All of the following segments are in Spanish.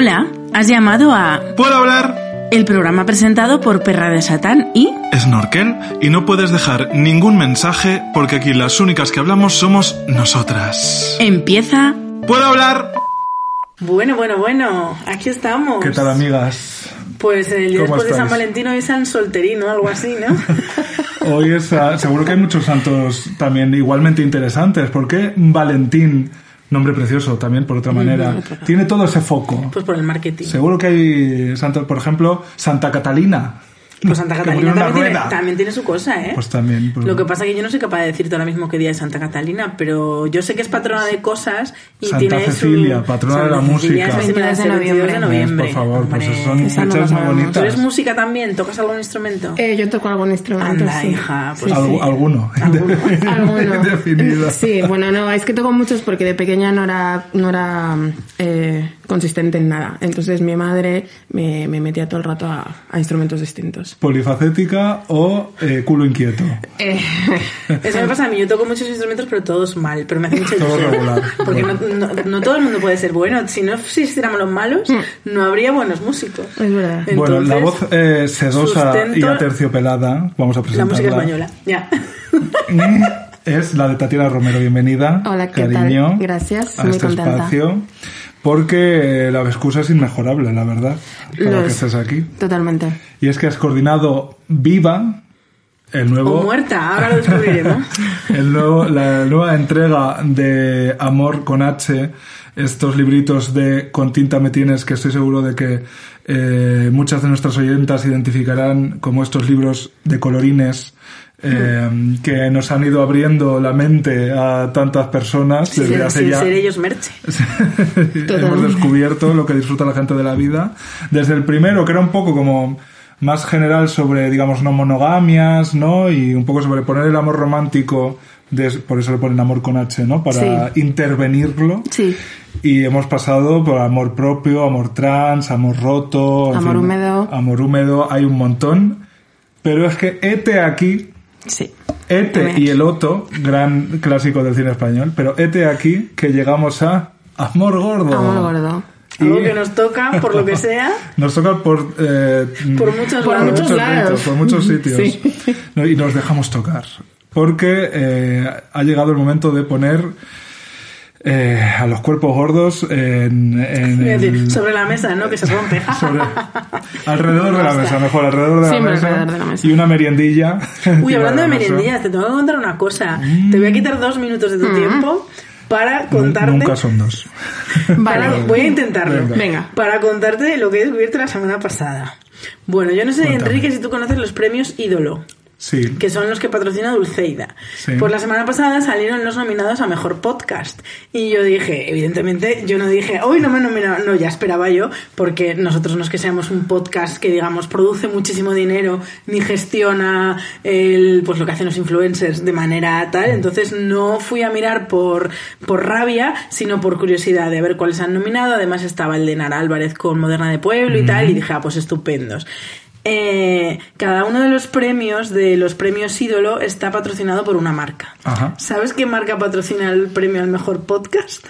Hola, has llamado a ¿Puedo hablar? el programa presentado por Perra de Satán y Snorkel y no puedes dejar ningún mensaje porque aquí las únicas que hablamos somos nosotras. empieza. ¿Puedo hablar? Bueno, bueno, bueno, aquí estamos. ¿Qué tal amigas? Pues el día ¿Cómo después de San? Valentín hoy es San Solterino, algo así, ¿no? Hoy es, ah, seguro que hay muchos santos también igualmente interesantes. ¿Por qué Valentín, nombre precioso también por otra manera, tiene todo ese foco? pues por el marketing. Seguro que hay por ejemplo, Santa Catalina. Pues Santa Catalina también tiene, rueda. también tiene su cosa, ¿eh? Pues también. pues- Lo que pasa es que yo no soy capaz de decirte ahora mismo qué día es Santa Catalina, pero yo sé que es patrona de cosas y Santa tiene Cecilia, su... patrona de Santa la Cecilia música. es 22 de noviembre. de noviembre. Por favor, pues Hombre. son Esa no fechas la muy sabemos. ¿Tú bonitas. eres música también? ¿Tocas algún instrumento? Eh, yo toco algún instrumento. Anda, sí. hija, pues Sí, sí. Alguno. Alguno. Definido. Sí, bueno, no, es que toco muchos porque de pequeña no era, no era eh, consistente en nada. Entonces mi madre me, me metía todo el rato a, a instrumentos distintos. Polifacética o eh, culo inquieto. Eh, Eso me pasa a mí, yo toco muchos instrumentos, pero todos mal, pero me hace mucha Todo regular. Porque no, no- no todo el mundo puede ser bueno. Si no existiéramos los malos, no habría buenos músicos. es verdad. bueno, la Entonces, voz eh, sedosa y aterciopelada, vamos a La presentarla. música española, ya. Es la de Tatiana Romero. Bienvenida. Hola, ¿qué cariño, tal? Gracias, a muy este contenta. espacio. Porque la excusa es inmejorable, la verdad, para Lo que es. estés aquí. Totalmente. Y es que has coordinado Viva, el nuevo... O muerta, ahora lo descubriremos. El nuevo- la nueva entrega de Amor con H, estos libritos de Con tinta me tienes, que estoy seguro de que eh, muchas de nuestras oyentas identificarán como estos libros de colorines eh, que nos han ido abriendo la mente a tantas personas desde sin, hace sin ya ser ellos merche. hemos descubierto lo que disfruta la gente de la vida. Desde el primero, que era un poco como más general sobre, digamos, no monogamias, ¿no? Y un poco sobre poner el amor romántico, de- por eso le ponen amor con H, ¿no? Para intervenirlo. Sí. Y hemos pasado por amor propio, amor trans, amor roto. Amor húmedo. Amor húmedo, hay un montón. Pero es que Ete aquí, Sí. Ete y el Otto, gran clásico del cine español, pero Ete aquí que llegamos a Amor Gordo. Amor gordo. Algo Y- que nos toca, por lo que sea. Nos toca por... eh, Por muchos Por lados. muchos lados. sitios, por muchos sitios. Sí. Y nos dejamos tocar. Porque eh, ha llegado el momento de poner eh, a los cuerpos gordos en... en Es decir, el- sobre la mesa, ¿no? Que se rompe. sobre- alrededor de la mesa, mejor, alrededor de, la, mesa, alrededor de la mesa. Y una meriendilla. Uy, hablando de la mesa. merendillas, te tengo que contar una cosa. Te voy a quitar dos minutos de tu tiempo para contarte. Nunca son dos. Vale. voy a intentarlo. Venga. Venga. Para contarte lo que he descubierto la semana pasada. Bueno, yo no sé, Cuéntame. Enrique, si tú conoces los premios Ídolo. Sí. que son los que patrocina Dulceida. Sí. Pues la semana pasada salieron los nominados a Mejor Podcast. Y yo dije, evidentemente, yo no dije, hoy no me nominaron, no, ya esperaba yo, porque nosotros no es que seamos un podcast que, digamos, produce muchísimo dinero, ni gestiona el, pues lo que hacen los influencers de manera tal. Entonces no fui a mirar por, por rabia, sino por curiosidad de ver cuáles han nominado. Además estaba el de Nara Álvarez con Moderna de Pueblo y tal, y dije, ah, pues estupendos. Eh, cada uno de los premios de los premios ídolo está patrocinado por una marca. Ajá. ¿Sabes qué marca patrocina el premio al mejor podcast?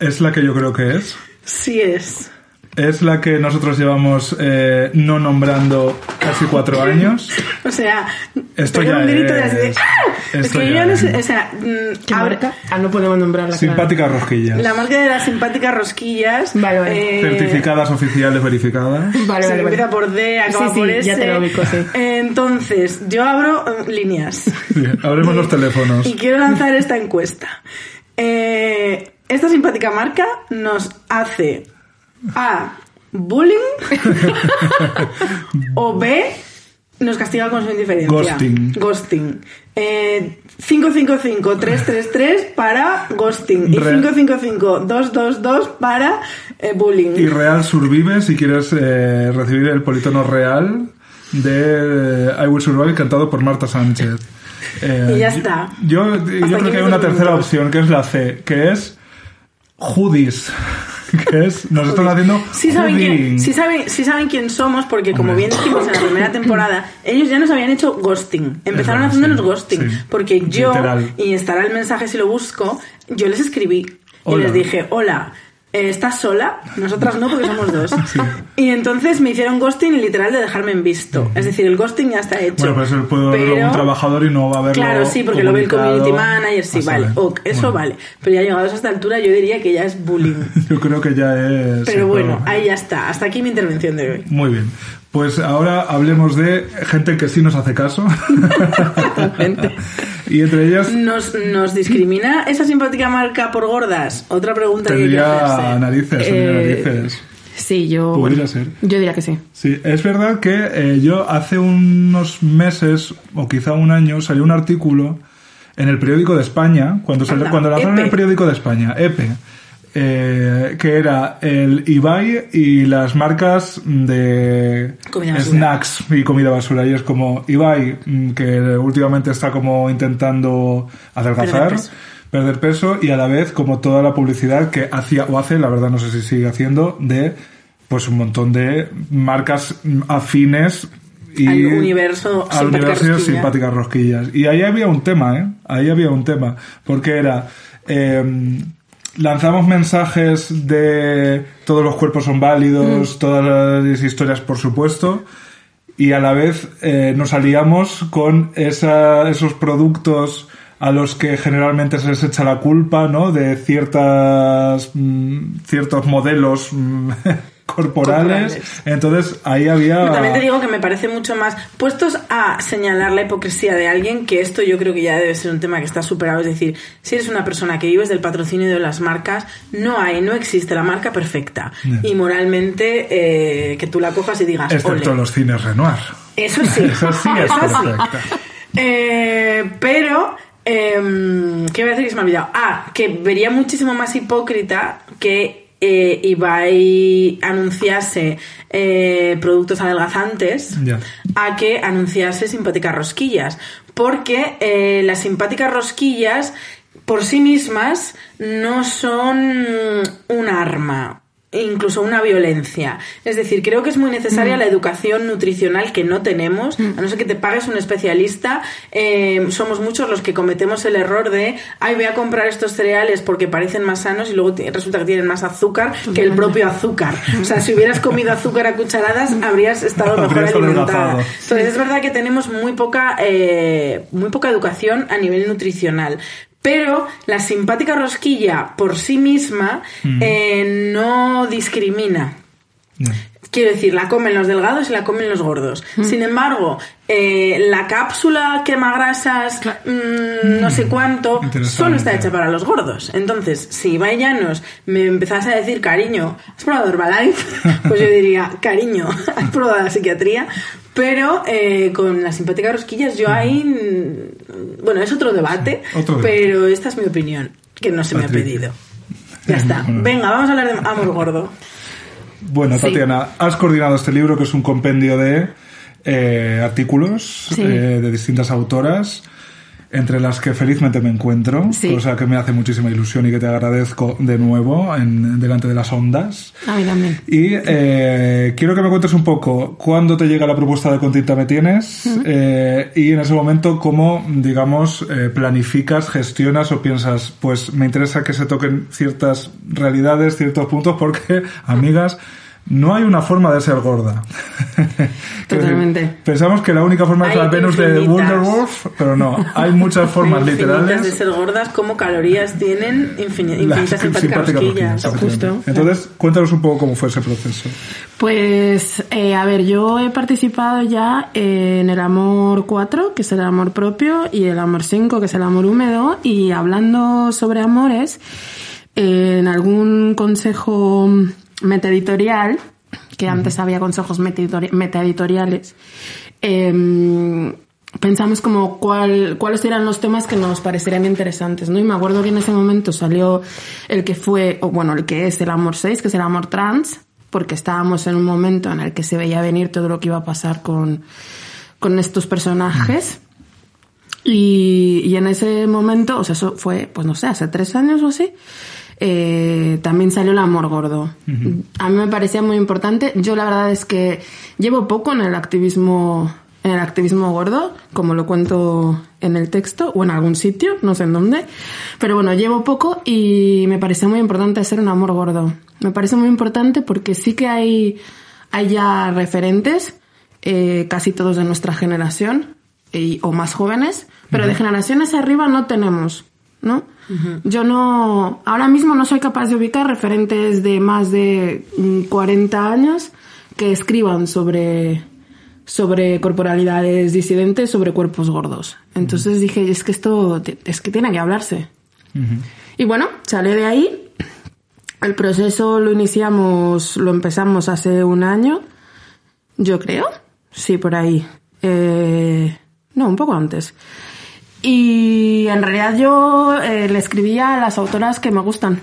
Es la que yo creo que es. Sí es. Es la que nosotros llevamos eh, no nombrando casi cuatro años. O sea, Esto ya un grito de así de, es- ¡Ah! Es que yo ya ya no es- sé, o sea, mm, ¿Qué abre- marca? Ah, no podemos nombrarla. claro. Simpáticas rosquillas. la marca de las simpáticas rosquillas. Vale, vale. eh, Certificadas oficiales verificadas. Vale, vale, empieza vale. por D, acaba Sí, sí, por ya S. te lo ubico, sí. Entonces, yo abro eh, líneas. Abremos los teléfonos. Y quiero lanzar esta encuesta. Eh, esta simpática marca nos hace A. Bullying o B. Nos castiga con su indiferencia. Ghosting. Ghosting. Eh, 555-333 para ghosting. Y Re- 555-222 para eh, bullying. Y real survive si quieres eh, recibir el politono real de I Will Survive cantado por Marta Sánchez. Eh, Y ya está. Yo, yo aquí creo que hay una tercera opción, que es la C, que es Hoodies. Que es, nos están haciendo Sí saben, quién, sí, saben, sí saben quién somos porque, como Hombre. bien dijimos en la primera temporada, ellos ya nos habían hecho ghosting. Empezaron verdad, haciéndonos sí, ghosting. sí. Porque yo, Literal. y estará el mensaje si lo busco, yo les escribí y les dije, hola. Eh, ¿Estás sola? Nosotras no, porque somos dos. Y entonces me hicieron ghosting y literal de dejarme en visto. Es decir, el ghosting ya está hecho. Bueno, pero eso puede verlo Pero- un trabajador y no va a verlo Claro, sí, porque lo ve el community manager, sí, A vale. ok, eso Bueno, vale. Pero ya llegados a esta altura yo diría que ya es bullying. Yo creo que ya es... Pero bueno, ahí ya está. Hasta aquí mi intervención de hoy. Muy bien. Pues ahora hablemos de gente que sí nos hace caso. y entre ellas ¿Nos, ¿Nos discrimina esa simpática marca por gordas? Otra pregunta que que tendría hacerse. narices, tendría Eh, narices. Sí, yo. Bueno, ser. Yo diría que sí. Sí, es verdad que eh, yo hace unos meses o quizá un año salió un artículo en el periódico de España, cuando, salió- Anda, cuando lanzaron EPE. el periódico de España, EPE, eh, que era el Ibai y las marcas de snacks y comida basura. Y es como Ibai, mm, que últimamente está como intentando adelgazar. Perder peso. perder peso y a la vez como toda la publicidad que hacía o hace, la verdad no sé si sigue haciendo, de pues un montón de marcas afines y Al universo al simpática universo rosquilla. simpáticas rosquillas. Y ahí había un tema, ¿eh? Ahí había un tema, porque era eh, lanzamos mensajes de todos los cuerpos son válidos, Mm. todas las historias por supuesto, y a la vez eh, nos aliamos con esa- esos productos a los que generalmente se les echa la culpa, ¿no? De ciertas mm, ciertos modelos mm, corporales. Corporales. Entonces ahí había Pero También te digo que me parece mucho más puestos a señalar la hipocresía de alguien, que esto yo creo que ya debe ser un tema que está superado. Es decir, si eres una persona que vives del patrocinio de las marcas, no hay, no existe la marca perfecta. Y moralmente eh, que tú la cojas y digas, excepto "Ole". los cines Renoir. Eso sí. Eso sí es perfecta. Eh, pero, eh, ¿qué iba a decir que se me ha olvidado? Ah, que vería muchísimo más hipócrita que eh, Ibai anunciase eh, productos adelgazantes a que anunciase simpáticas rosquillas. Porque eh, las simpáticas rosquillas por sí mismas no son un arma incluso una violencia. Es decir, creo que es muy necesaria la educación nutricional que no tenemos, a no ser que te pagues un especialista. eh, somos muchos los que cometemos el error de, ay, voy a comprar estos cereales porque parecen más sanos y luego resulta que tienen más azúcar que el propio azúcar. O sea, si hubieras comido azúcar a cucharadas, habrías estado mejor Habrías alimentada. Entonces es verdad que tenemos muy poca, eh, muy poca educación a nivel nutricional. Pero la simpática rosquilla por sí misma eh, no discrimina. Quiero decir, la comen los delgados y la comen los gordos. Sin embargo, eh, la cápsula quemagrasas, mm, no sé cuánto, Interesante. solo está hecha para los gordos. Entonces, si Ibai Llanos me empezase a decir, cariño, ¿has probado Herbalife? Pues yo diría, cariño, ¿has probado la psiquiatría? Pero eh, con las simpáticas rosquillas yo ahí... mm, Bueno, es otro debate, otro debate. pero esta es mi opinión, que no se me ha pedido. Ya está. Venga, vamos a hablar de amor gordo. Bueno, Sí. Tatiana, has coordinado este libro que es un compendio de eh, artículos Sí. eh, de distintas autoras, entre las que felizmente me encuentro, Sí. cosa que me hace muchísima ilusión y que te agradezco de nuevo en, delante de las ondas. A mí también. Y eh, quiero que me cuentes un poco cuándo te llega la propuesta de Con tinta me tienes eh, y en ese momento cómo, digamos, eh, planificas, gestionas o piensas, pues me interesa que se toquen ciertas realidades, ciertos puntos, porque, amigas, no hay una forma de ser gorda. Totalmente. pensamos que la única forma es Hay la Venus de infinitas. Wonderwolf, pero no, hay muchas formas infinitas literales. de ser gordas, como calorías tienen infini- Las infinitas simpáticas rosquillas. Justo. Entonces, cuéntanos un poco cómo fue ese proceso. Pues, eh, a ver, yo he participado ya en el amor 4, que es el amor propio, y el amor 5, que es el amor húmedo, y hablando sobre amores, eh, en algún consejo metaeditorial, que antes había consejos meta-editoriales, em, pensamos como cuál, cuáles eran los temas que nos parecerían interesantes, ¿no? Y me acuerdo que en ese momento salió el que fue, o bueno, el que es el amor 6, que es el amor trans, porque estábamos en un momento en el que se veía venir todo lo que iba a pasar con, con estos personajes. Y, y, en ese momento, o sea, eso fue, pues no sé, hace tres años o así, eh, también salió el amor gordo. A mí me parecía muy importante. Yo la verdad es que llevo poco en el activismo en el activismo gordo, como lo cuento en el texto o en algún sitio, no sé en dónde. Pero bueno, llevo poco y me parece muy importante hacer un amor gordo. Me parece muy importante porque sí que hay, hay ya referentes, eh, casi todos de nuestra generación o más jóvenes, pero de generaciones arriba no tenemos, ¿no? Yo no, ahora mismo no soy capaz de ubicar referentes de más de 40 mm, años que escriban sobre sobre corporalidades disidentes, sobre cuerpos gordos. Entonces dije, es que esto, es que tiene que hablarse. Y bueno, salió de ahí. El proceso lo iniciamos, lo empezamos hace un año, yo creo. Sí, por ahí. Eh, no, un poco antes. Y en realidad yo eh, le escribía a las autoras que me gustan.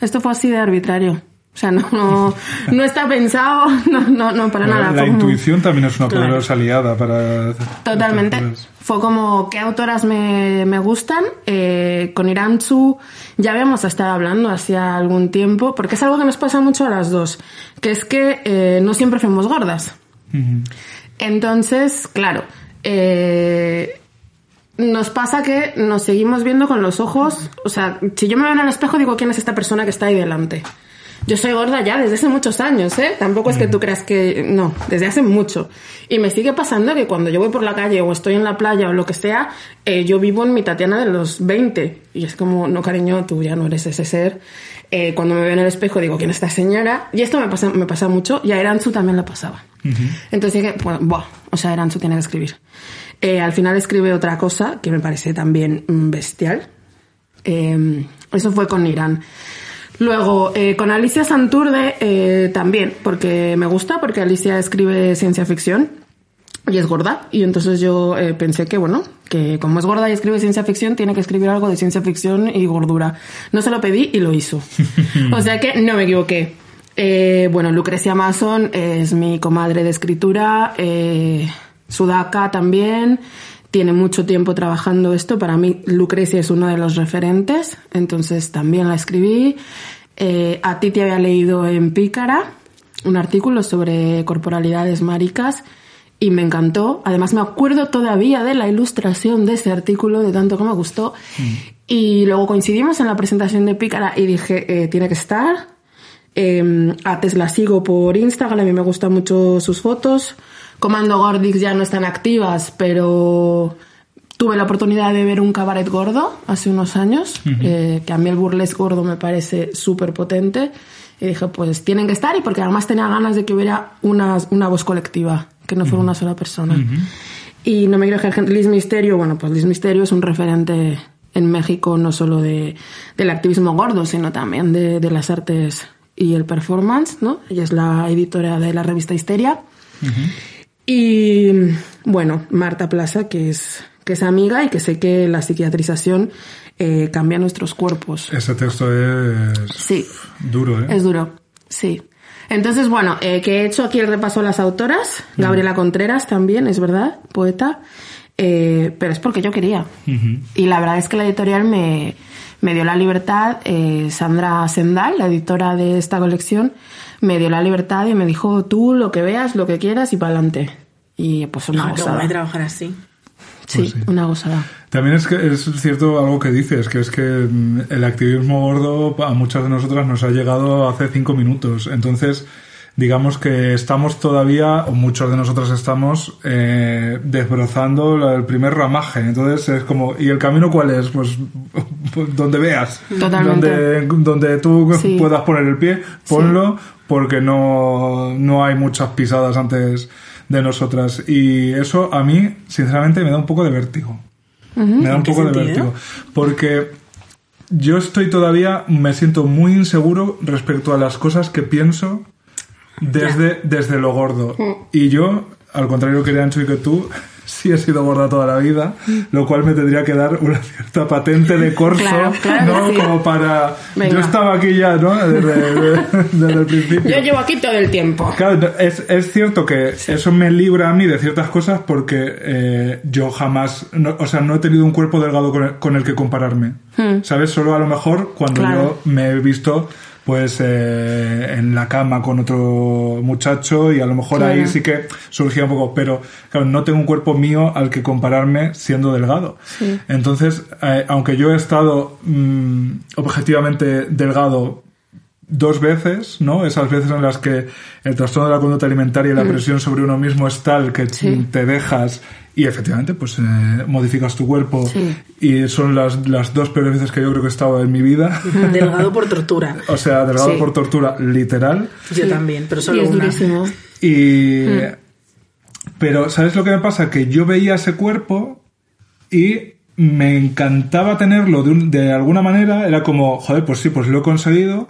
Esto fue así de arbitrario. O sea, no, no, está pensado, no, no, no para nada. La intuición también es una poderosa aliada para... Totalmente. Fue como, ¿qué autoras me, me gustan? Eh, con Iranchu ya habíamos estado hablando hacía algún tiempo, porque es algo que nos pasa mucho a las dos, que es que eh, no siempre fuimos gordas. Entonces, claro, eh, nos pasa que nos seguimos viendo con los ojos, o sea, si yo me veo en el espejo digo, ¿quién es esta persona que está ahí delante? Yo soy gorda ya desde hace muchos años, ¿eh? Tampoco es que tú creas que... No, desde hace mucho. Y me sigue pasando que cuando yo voy por la calle o estoy en la playa o lo que sea, eh, yo vivo en mi Tatiana de los 20. Y es como, no cariño, tú ya no eres ese ser. Eh, cuando me veo en el espejo digo, ¿quién es esta señora? Y esto me pasa, me pasa mucho y a Eranzu también la pasaba. Entonces dije, pues, buah, o sea, Eranzu tiene que escribir. Eh, al final escribe otra cosa que me parece también bestial. eso fue con Irán. Luego, eh, con Alicia Santurde eh, también, porque me gusta, porque Alicia escribe ciencia ficción y es gorda. Y entonces yo eh, pensé que, bueno, que como es gorda y escribe ciencia ficción, tiene que escribir algo de ciencia ficción y gordura. No se lo pedí y lo hizo. o sea que no me equivoqué. bueno, Lucrecia Mason es mi comadre de escritura, Sudaka también tiene mucho tiempo trabajando esto. Para mí, Lucrecia es uno de los referentes, entonces también la escribí. Eh, a ti te había leído en Pícara un artículo sobre corporalidades maricas y me encantó. Además, me acuerdo todavía de la ilustración de ese artículo, de tanto que me gustó. Mm. Y luego coincidimos en la presentación de Pícara y dije, eh, tiene que estar. Eh, a Tesla sigo por Instagram, a mí me gustan mucho sus fotos. Comando Gordix ya no están activas, pero tuve la oportunidad de ver un cabaret gordo hace unos años, eh, que a mí el burlesque gordo me parece súper potente. Y dije, pues tienen que estar, y porque además tenía ganas de que hubiera una, una voz colectiva, que no fuera una sola persona. Y no me quiero dejar Liz Misterio, bueno, pues Liz Misterio es un referente en México no solo de, del activismo gordo, sino también de, de las artes y el performance, ¿no? Ella es la editora de la revista Histeria. Y bueno, Marta Plaza, que es, que es amiga y que sé que la psiquiatrización eh, cambia nuestros cuerpos. Ese texto es sí, duro, ¿eh? Es duro, sí. Entonces, bueno, eh, que he hecho aquí el repaso a las autoras. Gabriela Contreras también, es verdad, poeta. Eh, pero es porque yo quería. Y la verdad es que la editorial me, me dio la libertad. Eh, Sandra Sendal, la editora de esta colección, me dio la libertad y me dijo, tú lo que veas, lo que quieras y para adelante. Y pues una ah, gozada. trabajar así. Sí, pues una gozada. También es que es cierto algo que dices, que es que mm, el activismo gordo a muchas de nosotras nos ha llegado hace cinco minutos. Entonces, digamos que estamos todavía, o muchos de nosotros estamos, eh, desbrozando el primer ramaje. Entonces es como, ¿y el camino cuál es? Pues, pues donde veas. Donde, donde tú puedas poner el pie, ponlo, porque no, no hay muchas pisadas antes de nosotras. Y eso a mí, sinceramente, me da un poco de vértigo. Me da un poco de vértigo. Porque yo estoy todavía, me siento muy inseguro respecto a las cosas que pienso desde, desde lo gordo. Y yo, al contrario que Ancho y que tú, sí he sido gorda toda la vida, lo cual me tendría que dar una cierta patente de corso, Claro, claro ¿no? sí. Como para... Venga. Yo estaba aquí ya, ¿no? Desde, desde el principio. Yo llevo aquí todo el tiempo. Claro, es, es cierto que eso me libra a mí de ciertas cosas porque eh, yo jamás, no- o sea, no he tenido un cuerpo delgado con el, con el que compararme. ¿Sabes? Solo a lo mejor cuando Hmm. Claro. yo me he visto pues eh, en la cama con otro muchacho y a lo mejor ahí sí que surgía un poco, pero claro, no tengo un cuerpo mío al que compararme siendo delgado. Entonces, eh, aunque yo he estado mm, objetivamente delgado dos veces, ¿no? Esas veces en las que el trastorno de la conducta alimentaria y la presión sobre uno mismo es tal que Mm. Sí. te dejas y efectivamente pues eh, modificas tu cuerpo Sí. y son las, las dos peores veces que yo creo que he estado en mi vida. Delgado por tortura. o sea, delgado Sí. por tortura literal. Yo también, pero solo y es una. durísimo. Y... Mm. Pero, ¿sabes lo que me pasa? Que yo veía ese cuerpo y me encantaba tenerlo de, un- de alguna manera. Era como, joder, pues sí, pues lo he conseguido,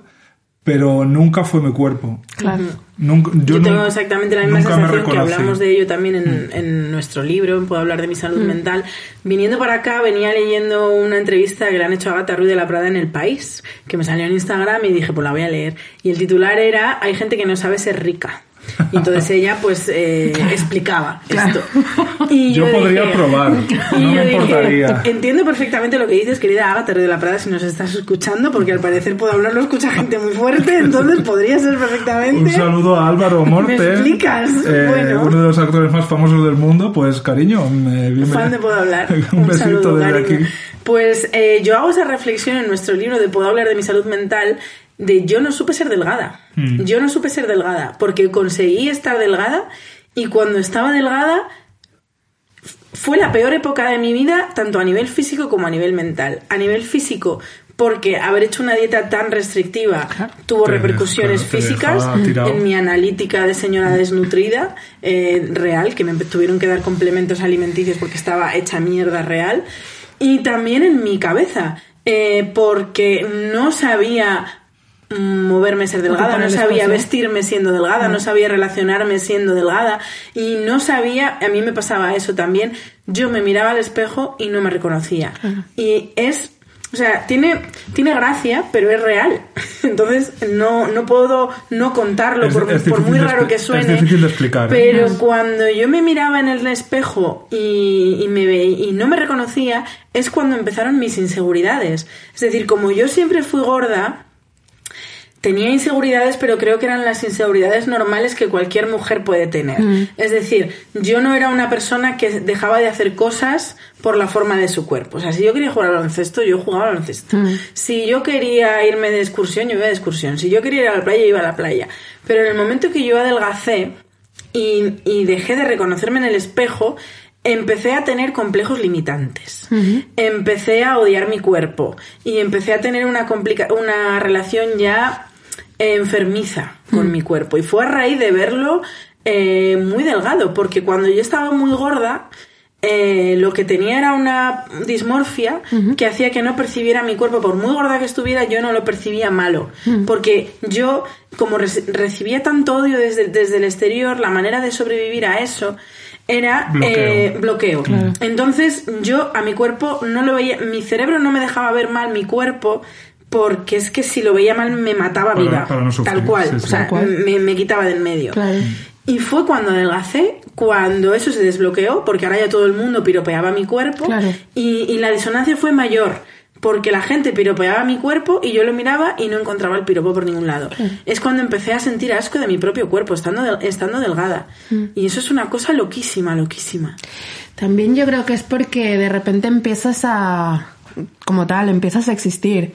pero nunca fue mi cuerpo. Claro. Nunca, yo Yo, tengo nun- exactamente la misma nunca me sensación que hablamos de ello también en, en nuestro libro, en Puedo hablar de mi salud mental. Viniendo para acá, venía leyendo una entrevista que le han hecho a Agatha Ruiz de la Prada en El País, que me salió en Instagram y dije, pues la voy a leer. Y el titular era, hay gente que no sabe ser rica. Y entonces ella pues eh, explicaba esto. Y Yo podría probar, y no yo me dije, importaría. Entiendo perfectamente lo que dices, querida Agatha de la Prada, si nos estás escuchando, porque al parecer puedo hablar, lo escucha gente muy fuerte, entonces podría ser perfectamente. Un saludo a Álvaro Morte, ¿Me explicas? eh, Bueno. uno de los actores más famosos del mundo. Pues cariño, me, bienvenido. Fan de Puedo Hablar. Un, besito saludo, desde cariño. aquí. Pues eh, yo hago esa reflexión en nuestro libro de Puedo hablar de mi salud mental de yo no supe ser delgada. Hmm. Yo no supe ser delgada porque conseguí estar delgada y cuando estaba delgada fue la peor época de mi vida, tanto a nivel físico como a nivel mental. A nivel físico, porque haber hecho una dieta tan restrictiva tuvo Te- repercusiones físicas en mi analítica de señora desnutrida eh, real, que me tuvieron que dar complementos alimenticios porque estaba hecha mierda real. Y también en mi cabeza, eh, porque no sabía moverme ser delgada, no sabía espacio. vestirme siendo delgada, no sabía relacionarme siendo delgada y no sabía, a mí me pasaba eso también, yo me miraba al espejo y no me reconocía. Y es, o sea, tiene, tiene gracia, pero es real. Entonces no, no puedo no contarlo Es- por, es muy raro que es suene. difícil de explicar, ¿eh? Pero cuando yo me miraba en el espejo y, y me ve- y no me reconocía, es cuando empezaron mis inseguridades. Es decir, como yo siempre fui gorda, tenía inseguridades, pero creo que eran las inseguridades normales que cualquier mujer puede tener. Es decir, yo no era una persona que dejaba de hacer cosas por la forma de su cuerpo. O sea, si yo quería jugar al baloncesto, yo jugaba al baloncesto. Si yo quería irme de excursión, yo iba de excursión. Si yo quería ir a la playa, yo iba a la playa. Pero en el momento que yo adelgacé y, y dejé de reconocerme en el espejo, empecé a tener complejos limitantes. Empecé a odiar mi cuerpo y empecé a tener una, complica- una relación ya enfermiza con mi cuerpo. Y fue a raíz de verlo eh, muy delgado, porque cuando yo estaba muy gorda, eh, lo que tenía era una dismorfia que hacía que no percibiera mi cuerpo, por muy gorda que estuviera, yo no lo percibía malo. Porque yo, como reci- recibía tanto odio desde, desde el exterior, la manera de sobrevivir a eso era Bloqueo. eh, bloqueo. Entonces yo a mi cuerpo no lo veía, mi cerebro no me dejaba ver mal mi cuerpo porque es que si lo veía mal me mataba Para- viva. para no sufrir, tal cual. sí, sí. O sea, Tal cual. Me, me quitaba del medio. Claro. Y fue cuando adelgacé, cuando eso se desbloqueó, porque ahora ya todo el mundo piropeaba mi cuerpo. Claro. Y, y la disonancia fue mayor, porque la gente piropeaba mi cuerpo y yo lo miraba y no encontraba el piropo por ningún lado. Es cuando empecé a sentir asco de mi propio cuerpo, estando, del- estando delgada. Mm. Y eso es una cosa loquísima, loquísima. También yo creo que es porque de repente empiezas a, como tal, empiezas a existir.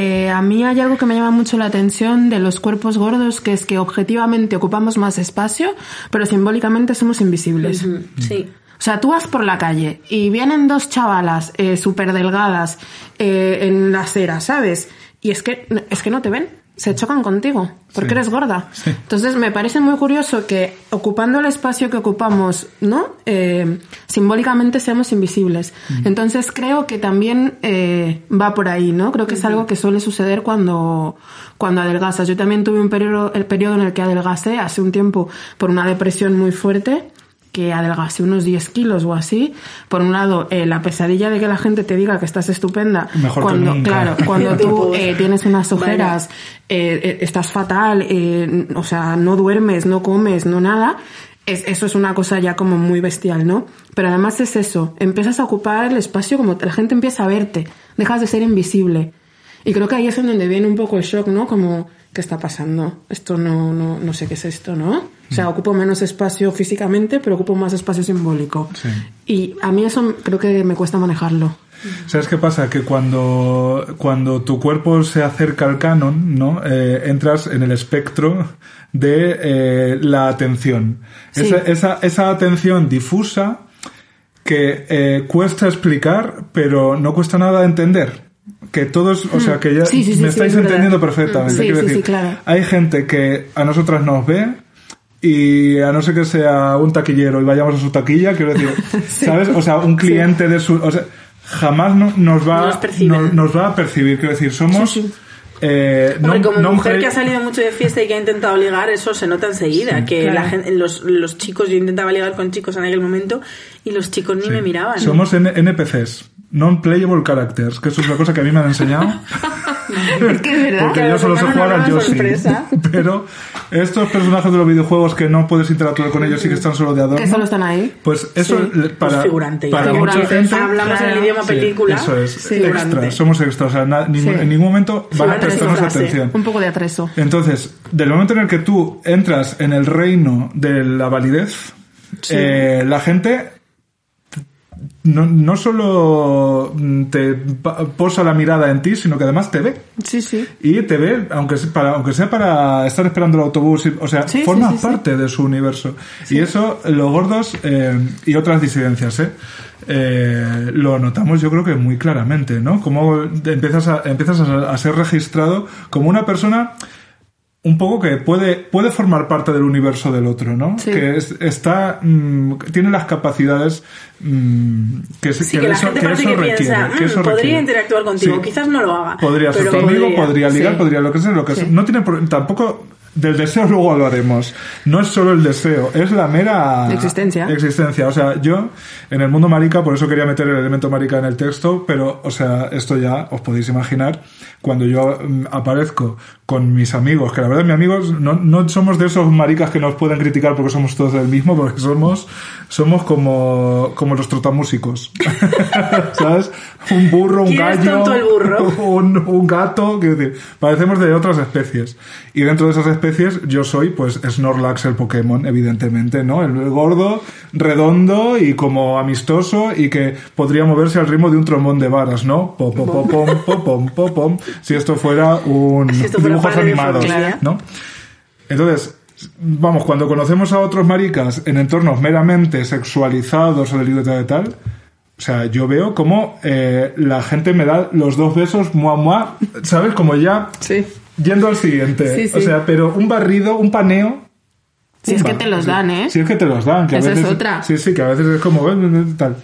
Eh, a mí hay algo que me llama mucho la atención de los cuerpos gordos, que es que objetivamente ocupamos más espacio, pero simbólicamente somos invisibles. Sí. O sea, tú vas por la calle y vienen dos chavalas eh, súper delgadas eh, en la acera, ¿sabes? y es que, es que no te ven. Se chocan contigo, porque eres gorda. Entonces, me parece muy curioso que ocupando el espacio que ocupamos, ¿no? Eh, simbólicamente seamos invisibles. Entonces, creo que también eh, va por ahí, ¿no? Creo que es algo que suele suceder cuando, cuando adelgazas. Yo también tuve un periodo, el periodo en el que adelgacé hace un tiempo por una depresión muy fuerte que adelgase unos 10 kilos o así. Por un lado, eh, la pesadilla de que la gente te diga que estás estupenda. Mejor que cuando, nunca. claro, cuando tú eh, tienes unas ojeras, eh, eh, estás fatal, eh, o sea, no duermes, no comes, no nada. Es, eso es una cosa ya como muy bestial, ¿no? Pero además es eso, empiezas a ocupar el espacio como la gente empieza a verte, dejas de ser invisible. Y creo que ahí es en donde viene un poco el shock, ¿no? Como, ¿qué está pasando? Esto no, no, no sé qué es esto, ¿no? O sea, ocupo menos espacio físicamente, pero ocupo más espacio simbólico. Sí. Y a mí eso creo que me cuesta manejarlo. ¿Sabes qué pasa? Que cuando, cuando tu cuerpo se acerca al canon, ¿no? Eh, entras en el espectro de eh, la atención. Sí. Esa, esa, esa atención difusa que eh, cuesta explicar, pero no cuesta nada entender. Que todos, o sea, que ya Mm. Sí, sí, sí, me sí, estáis es verdad. entendiendo perfectamente. Sí, Quiero sí, decir, sí, claro. hay gente que a nosotras nos ve y a no ser que sea un taquillero y vayamos a su taquilla, quiero decir, ¿sabes? O sea, un cliente de su... O sea, jamás no- nos va Nos no- nos va a percibir, quiero decir, somos... Sí, sí. eh, Hombre, no- como no mujer que ha salido mucho de fiesta y que ha intentado ligar, eso se nota enseguida. que claro. la gente, los, los chicos, yo intentaba ligar con chicos en aquel momento y los chicos ni me miraban. Somos N- NPCs, non-playable characters, que eso es una cosa que a mí me han enseñado. Es que es verdad. Porque Que yo solo sé jugar al Yoshi. sorpresa. Pero estos personajes de los videojuegos que no puedes interactuar con ellos y que están solo de adorno. Que solo están ahí. Pues eso Sí. para, Pues figurante, para ya. mucha Figurante. gente. Hablamos en el Claro. idioma Sí, película. Eso es, Sí. extra, Figurante. somos extra, o sea, na- ningún- Sí. en ningún momento van a Figurante prestarnos atención. Un poco de atreso. Entonces, del momento en el que tú entras en el reino de la validez, eh, la gente no, no solo mm, te posa la mirada en ti, sino que además te ve. Sí, sí. Y te ve, aunque sea para, aunque sea para estar esperando el autobús, y- o sea, Sí, sí, sí. parte de su universo. Y eso, los gordos eh, y otras disidencias, ¿eh? Eh, lo notamos yo creo que muy claramente, ¿no? Como empiezas a, empiezas a, a ser registrado como una persona un poco que puede, puede formar parte del universo del otro, ¿no? Sí. Que es- está, mm, tiene las capacidades mm, que, se- Sí, que, la eso, gente que parece eso que requiere. piensa, que "Mm, eso podría requiere". interactuar contigo, Sí. quizás no lo haga. Podría ser tu amigo, podría. ligar, podría lo que sea, lo que sea. No tiene tampoco del deseo luego hablaremos. No es solo el deseo, es la mera Existencia. Existencia. O sea, yo en el mundo marica, por eso quería meter el elemento marica en el texto, pero o sea, esto ya os podéis imaginar cuando yo mm, aparezco con mis amigos, que la verdad mis amigos no, no somos de esos maricas que nos pueden criticar porque somos todos del mismo, porque somos somos como como los trotamúsicos. ¿Sabes? Un burro, un ¿Quién es gallo, tonto el burro? un, un gato, quiero decir, parecemos de otras especies. Y dentro de esas especies yo soy, pues, Snorlax el Pokémon, evidentemente, ¿no? El gordo, redondo y como amistoso y que podría moverse al ritmo de un trombón de varas, ¿no? Po, po, po, pom, po, pom, po, pom, si esto fuera un Si esto fuera dibujos animados. ¿no? Entonces, vamos, cuando conocemos a otros maricas en entornos meramente sexualizados o de libertad de tal, o sea, yo veo como eh, la gente me da los dos besos, mua, mua, ¿sabes? Como ya Sí. yendo al siguiente. Sí, sí. O sea, pero un barrido, un paneo. Si es que te los dan, ¿eh? Si es que te los dan. Que a Esa es veces, otra. Sí, sí, que a veces es como... "Ven, ven, ven", tal.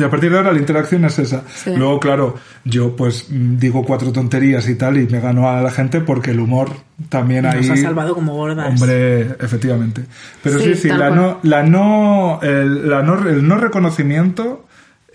Y a partir de ahora la interacción es esa. Sí. Luego, claro, yo pues mm, digo cuatro tonterías y tal y me gano a la gente porque el humor también ahí... Nos ha salvado como gordas. Hombre, efectivamente. Pero sí, Sí, la cual. no, la no, el, la no, el no reconocimiento,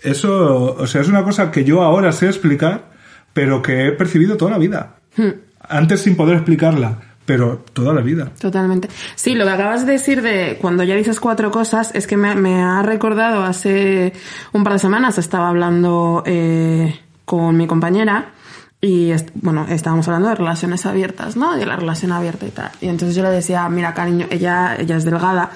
eso, o sea, es una cosa que yo ahora sé explicar, pero que he percibido toda la vida. Hmm. Antes sin poder explicarla, pero toda la vida. Totalmente. Sí, lo que acabas de decir de cuando ya dices cuatro cosas es que me, me ha recordado hace un par de semanas estaba hablando eh, con mi compañera y est- bueno, estábamos hablando de relaciones abiertas, ¿no? De la relación abierta y tal. Y entonces yo le decía, mira cariño, ella, ella es delgada,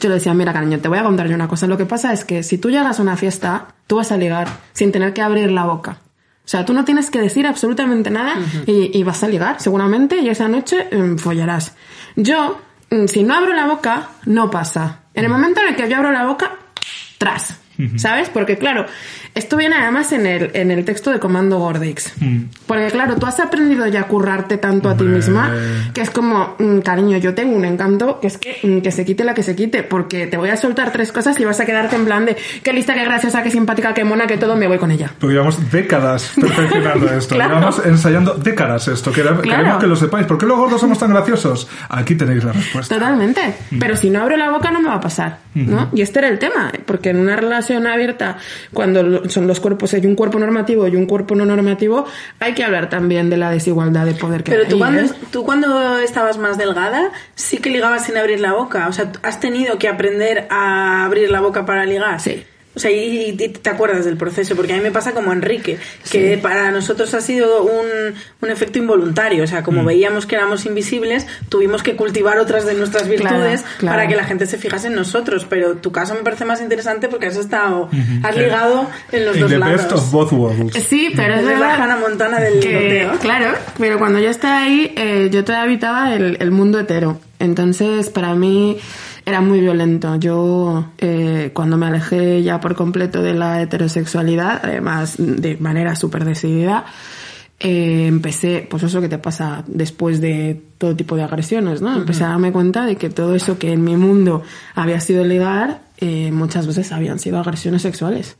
yo le decía, mira cariño, te voy a contar yo una cosa. Lo que pasa es que si tú llegas a una fiesta, tú vas a ligar sin tener que abrir la boca. O sea, tú no tienes que decir absolutamente nada y, y vas a ligar, seguramente, y esa noche mm, follarás. Yo, mm, si no abro la boca, no pasa. En el momento en el que yo abro la boca, tras. ¿Sabes? Porque claro, Esto viene además en el, en el texto de Comando Gordix. Porque claro, tú has aprendido ya a currarte tanto a ti misma que es como, mm, cariño, yo tengo un encanto que es que, mm, que se quite la que se quite, porque te voy a soltar tres cosas y vas a quedarte en plan de qué lista, qué graciosa, qué simpática, qué mona, que todo me voy con ella. Porque llevamos décadas perfeccionando esto. Claro. Llevamos ensayando décadas esto. Quere- Queremos que lo sepáis. ¿Por qué los gordos somos tan graciosos? Aquí tenéis la respuesta. Totalmente. Pero si no abro la boca no me va a pasar, ¿no? Y este era el tema, porque en una relación abierta, cuando son los cuerpos, hay un cuerpo normativo y un cuerpo no normativo, hay que hablar también de la desigualdad de poder que Pero hay, tú cuando, ¿eh? tú cuando estabas más delgada, sí que ligabas sin abrir la boca. O sea, ¿has tenido que aprender a abrir la boca para ligar? Sí. O sea, y, y te acuerdas del proceso, porque a mí me pasa como a Enrique, que para nosotros ha sido un, un efecto involuntario. O sea, Mm. como veíamos que éramos invisibles, tuvimos que cultivar otras de nuestras virtudes claro. para que la gente se fijase en nosotros. Pero tu caso me parece más interesante porque has estado, has ligado en los In dos the lados. best of both worlds. Sí, pero es Eres la verdad Hannah Montana del que, ligoteo. claro, pero cuando yo estaba ahí, eh, yo todavía habitaba el, el mundo hetero. Entonces, para mí era muy violento. Yo, eh, cuando me alejé ya por completo de la heterosexualidad, además de manera súper decidida, eh, empecé, pues eso que te pasa después de todo tipo de agresiones, ¿no? Empecé a darme cuenta de que todo eso que en mi mundo había sido ligar, eh, muchas veces habían sido agresiones sexuales.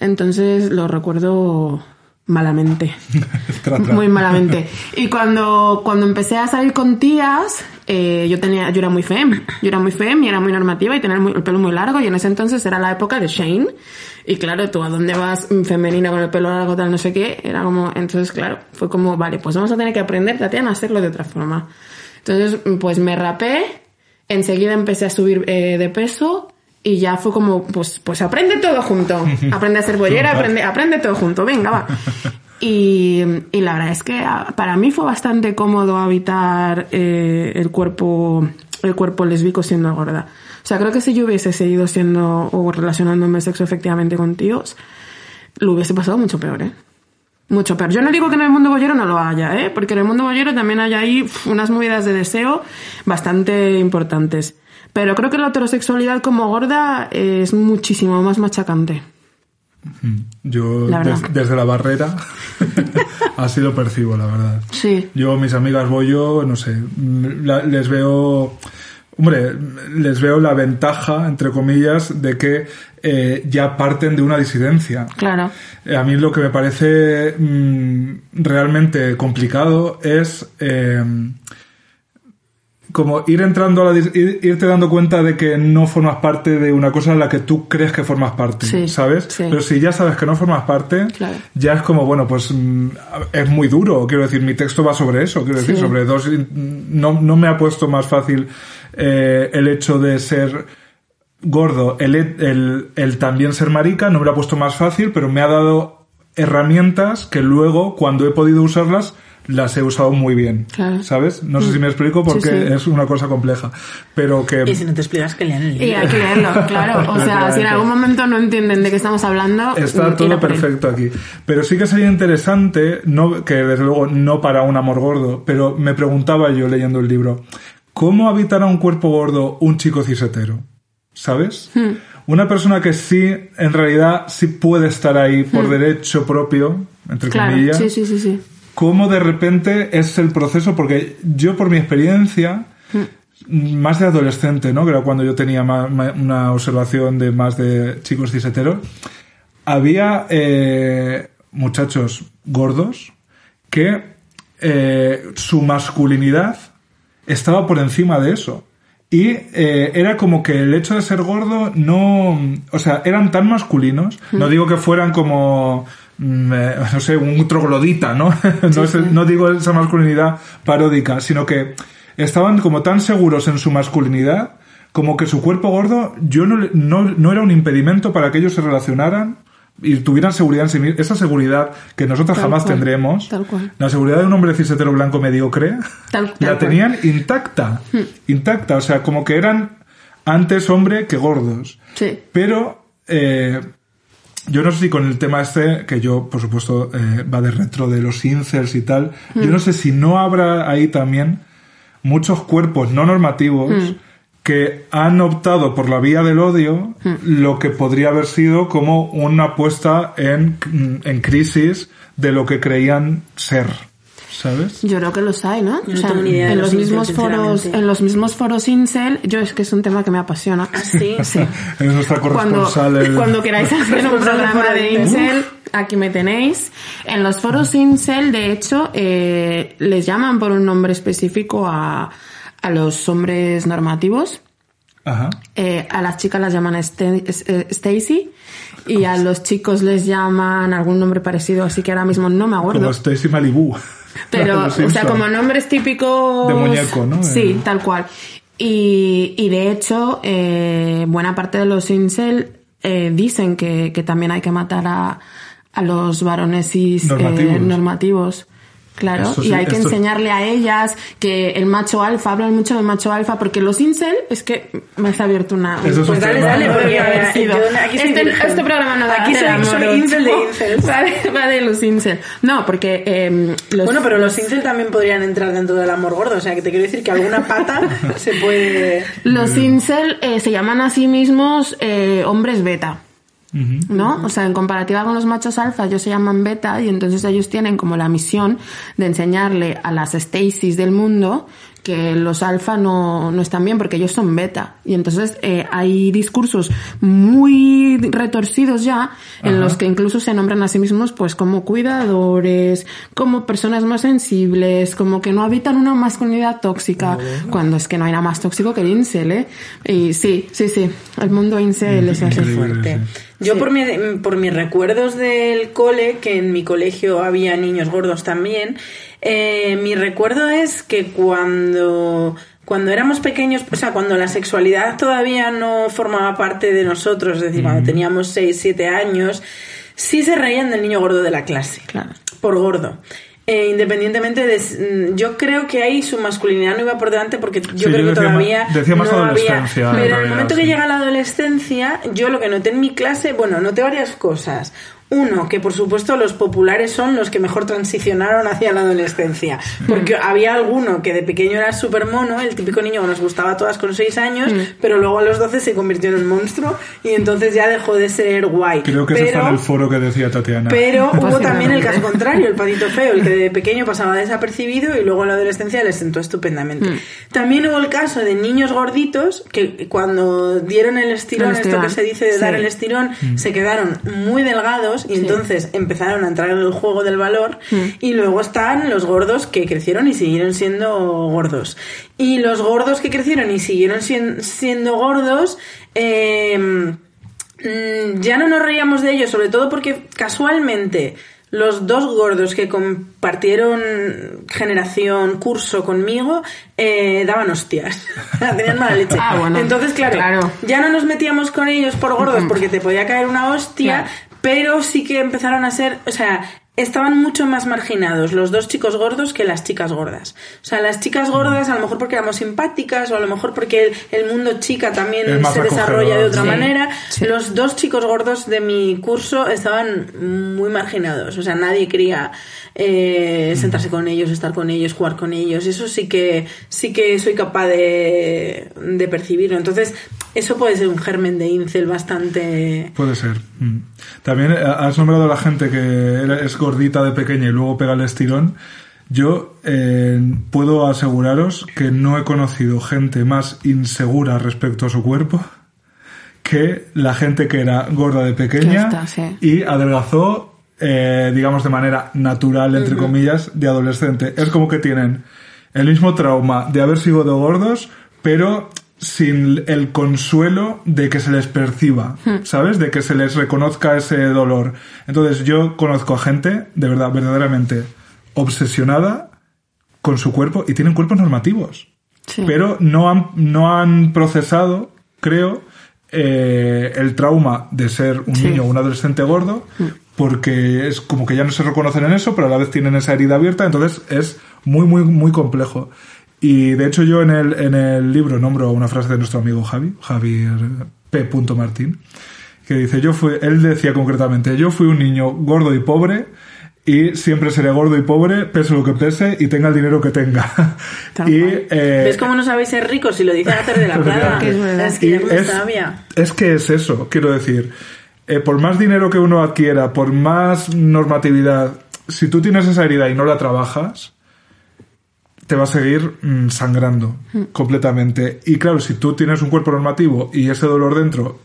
Entonces lo recuerdo malamente. Muy malamente. Y cuando, cuando empecé a salir con tías, eh, yo tenía, yo era muy fem. Yo era muy fem y era muy normativa y tenía muy- el pelo muy largo y en ese entonces era la época de Shane. Y claro, tú a dónde vas femenina con el pelo largo, tal, no sé qué. Era como, entonces claro, fue como, vale, pues vamos a tener que aprender, Tatiana, a hacerlo de otra forma. Entonces, pues me rapé, enseguida empecé a subir eh, de peso y ya fue como, pues, pues aprende todo junto. Aprende a ser bollera, aprende, aprende todo junto, venga, va. Y, y la verdad es que ah, para mí fue bastante cómodo habitar eh, el cuerpo el cuerpo lésbico siendo gorda. O sea, creo que si yo hubiese seguido siendo o relacionándome sexo efectivamente con tíos, lo hubiese pasado mucho peor, ¿eh? Mucho peor. Yo no digo que en el mundo bollero no lo haya, ¿eh? Porque en el mundo bollero también hay ahí unas movidas de deseo bastante importantes. Pero creo que la heterosexualidad como gorda es muchísimo más machacante. Yo La verdad. des- desde la barrera así lo percibo, la verdad. Sí. Yo, mis amigas bollo, no sé, la- les veo, hombre, les veo la ventaja, entre comillas, de que eh, ya parten de una disidencia. Claro. Eh, A mí lo que me parece mm, realmente complicado es eh, como ir entrando a la ir- irte dando cuenta de que no formas parte de una cosa en la que tú crees que formas parte, Sí, ¿sabes? sí. Pero si ya sabes que no formas parte, Claro. ya es como, bueno, pues mm, es muy duro, quiero decir, mi texto va sobre eso, quiero decir, Sí. sobre dos... No, no me ha puesto más fácil eh, el hecho de ser gordo, el, el, el también ser marica, no me lo ha puesto más fácil, pero me ha dado herramientas que luego, cuando he podido usarlas, las he usado muy bien. Claro. ¿Sabes? No sé si me explico porque Sí, sí. es una cosa compleja. Pero que... Y si no te explicas que lean el libro. Y hay que leerlo, claro. O sea, si en algún momento no entienden de qué estamos hablando, Está mm, todo perfecto aquí. Pero sí que sería interesante, no, que desde luego no para un amor gordo, pero me preguntaba yo leyendo el libro, ¿cómo habitará un cuerpo gordo un chico cisetero? ¿Sabes? Hmm. Una persona que sí, en realidad, sí puede estar ahí por derecho propio, entre Hmm. Claro, comillas. sí, sí, sí, sí. ¿Cómo de repente es el proceso? Porque yo, por mi experiencia, más de adolescente, ¿no? Que era cuando yo tenía una observación de más de chicos ciseteros, había eh, muchachos gordos que eh, su masculinidad estaba por encima de eso. Y eh, era como que el hecho de ser gordo no... O sea, eran tan masculinos. No digo que fueran como... mm, eh, no sé, un troglodita, ¿no? no, es- no digo esa masculinidad paródica, sino que estaban como tan seguros en su masculinidad como que su cuerpo gordo yo no, no, no era un impedimento para que ellos se relacionaran y tuvieran seguridad en sí mismos. Esa seguridad que nosotros Tal jamás cual, tendremos. tal cual. La seguridad de un hombre cisetero blanco mediocre Tal- la cual. tenían intacta. Intacta. O sea, como que eran antes hombre que gordos. Sí. Pero eh, yo no sé si con el tema este, que yo, por supuesto, eh, va de retro de los incels y tal, yo no sé si no habrá ahí también muchos cuerpos no normativos que han optado por la vía del odio Hmm. lo que podría haber sido como una puesta en, en crisis de lo que creían ser, ¿sabes? Yo creo que los hay, ¿no? Yo no tengo ni idea de en los los mismos incel, foros, en los mismos foros incel, yo es que es un tema que me apasiona. ¿Ah, sí? Sí. Es nuestra Cuando, corresponsal. el- cuando queráis hacer un programa de incel. aquí me tenéis. En los foros incel, de hecho, eh, les llaman por un nombre específico a, a los hombres normativos. Ajá. Eh, a las chicas las llaman eh, Stacy y a los chicos les llaman algún nombre parecido, así que ahora mismo no me acuerdo. Como Stacy Malibu. Pero, o sea, como nombres típicos... De muñeco, ¿no? Sí, Eh. tal cual. Y, y de hecho, eh, buena parte de los incel eh, dicen que, que también hay que matar a, a los varones cis, eh, Normativos. normativos. Claro, y hay que esto- enseñarle a ellas que el macho alfa, hablan mucho del macho alfa, porque los incel, es que me has abierto una... Eso es Pues un dale, tema- dale, Podría haber sido. este, este programa no da Aquí de soy- soy incel de de, va de los incel. No, porque eh, los... Bueno, pero los incel también podrían entrar dentro del amor gordo. O sea, que te quiero decir que alguna pata se puede... Los incel eh, se llaman a sí mismos eh, hombres beta. ¿No? O sea, en comparativa con los machos alfa, ellos se llaman beta y entonces ellos tienen como la misión de enseñarle a las Stacys del mundo que los alfa no, no están bien porque ellos son beta. Y entonces eh, hay discursos muy retorcidos ya en Ajá. los que incluso se nombran a sí mismos pues como cuidadores, como personas más sensibles, como que no habitan una masculinidad tóxica, cuando es que no hay nada más tóxico que el incel, ¿eh? Y sí, sí, sí, el mundo incel es así. Fuerte. sí. Yo Sí. por, mi, por mis recuerdos del cole, que en mi colegio había niños gordos también, eh, mi recuerdo es que cuando, cuando éramos pequeños, o sea, cuando la sexualidad todavía no formaba parte de nosotros, es decir, cuando teníamos 6, 7 años, sí se reían del niño gordo de la clase. Claro. Por gordo. Eh, independientemente de... mm, Yo creo que ahí su masculinidad no iba por delante porque yo Sí, creo yo que decía todavía ma- decía más no había... adolescencia, en Pero en el momento que llega la adolescencia, yo lo que noté en mi clase, bueno, noté varias cosas. Uno, que por supuesto los populares son los que mejor transicionaron hacia la adolescencia. Porque había alguno que de pequeño era súper mono, el típico niño que nos gustaba a todas con 6 años, pero luego a los 12 se convirtió en un monstruo y entonces ya dejó de ser guay. Creo que eso en el foro que decía Tatiana. pero hubo también el caso contrario, el patito feo, el que de pequeño pasaba desapercibido y luego en la adolescencia le sentó estupendamente. Hmm. También hubo el caso de niños gorditos que cuando dieron el estirón, El esto que se dice de dar el estirón, se quedaron muy delgados y entonces empezaron a entrar en el juego del valor Hmm. y luego están los gordos que crecieron y siguieron siendo gordos. Y los gordos que crecieron y siguieron sien- siendo gordos, eh, Mm, ya no nos reíamos de ellos, sobre todo porque casualmente los dos gordos que compartieron generación, curso conmigo, eh, daban hostias. Tenían mala leche. Ah, bueno. Entonces, claro, Claro. ya no nos metíamos con ellos por gordos porque te podía caer una hostia, Claro. Pero sí que empezaron a ser, o sea, estaban mucho más marginados los dos chicos gordos que las chicas gordas. O sea, las chicas gordas a lo mejor porque éramos simpáticas o a lo mejor porque el, el mundo chica también se desarrolla de otra sí. manera. Sí. Los dos chicos gordos de mi curso estaban muy marginados. O sea, nadie quería eh, sentarse con ellos, estar con ellos, jugar con ellos. Eso sí que sí que soy capaz de, de percibirlo. Entonces, eso puede ser un germen de incel bastante... Puede ser. Mm. También eh, has nombrado a la gente que es gordita de pequeña y luego pega el estirón. Yo eh, puedo aseguraros que no he conocido gente más insegura respecto a su cuerpo que la gente que era gorda de pequeña está, sí. y adelgazó, eh, digamos, de manera natural, entre comillas, de adolescente. Es como que tienen el mismo trauma de haber sido de gordos, pero sin el consuelo de que se les perciba, ¿sabes? De que se les reconozca ese dolor. Entonces yo conozco a gente, de verdad, verdaderamente obsesionada con su cuerpo y tienen cuerpos normativos Sí. pero no han, no han procesado, creo, eh, el trauma de ser un Sí. niño o un adolescente gordo, porque es como que ya no se reconocen en eso, pero a la vez tienen esa herida abierta, entonces es muy, muy, muy complejo. Y de hecho yo en el, en el libro nombro una frase de nuestro amigo Javi, Javier P. Martín, que dice, yo fui, él decía concretamente, yo fui un niño gordo y pobre, y siempre seré gordo y pobre, pese lo que pese y tenga el dinero que tenga. Y, eh, ¿Ves cómo no sabéis ser ricos si lo dicen hacer de la plana? Que es que es, sabía. es que es eso, quiero decir. Eh, por más dinero que uno adquiera, por más normatividad, si tú tienes esa herida y no la trabajas, te va a seguir mm, sangrando completamente. Y claro, si tú tienes un cuerpo normativo y ese dolor dentro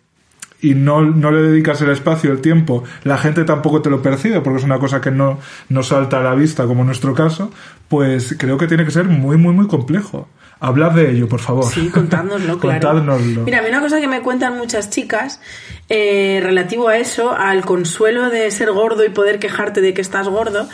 y no, no le dedicas el espacio, el tiempo, la gente tampoco te lo percibe porque es una cosa que no, no salta a la vista como en nuestro caso, pues creo que tiene que ser muy, muy, muy complejo. Hablad de ello, por favor. Sí, contádnoslo, claro. Contádnoslo. Mira, a mí una cosa que me cuentan muchas chicas eh, relativo a eso, al consuelo de ser gordo y poder quejarte de que estás gordo,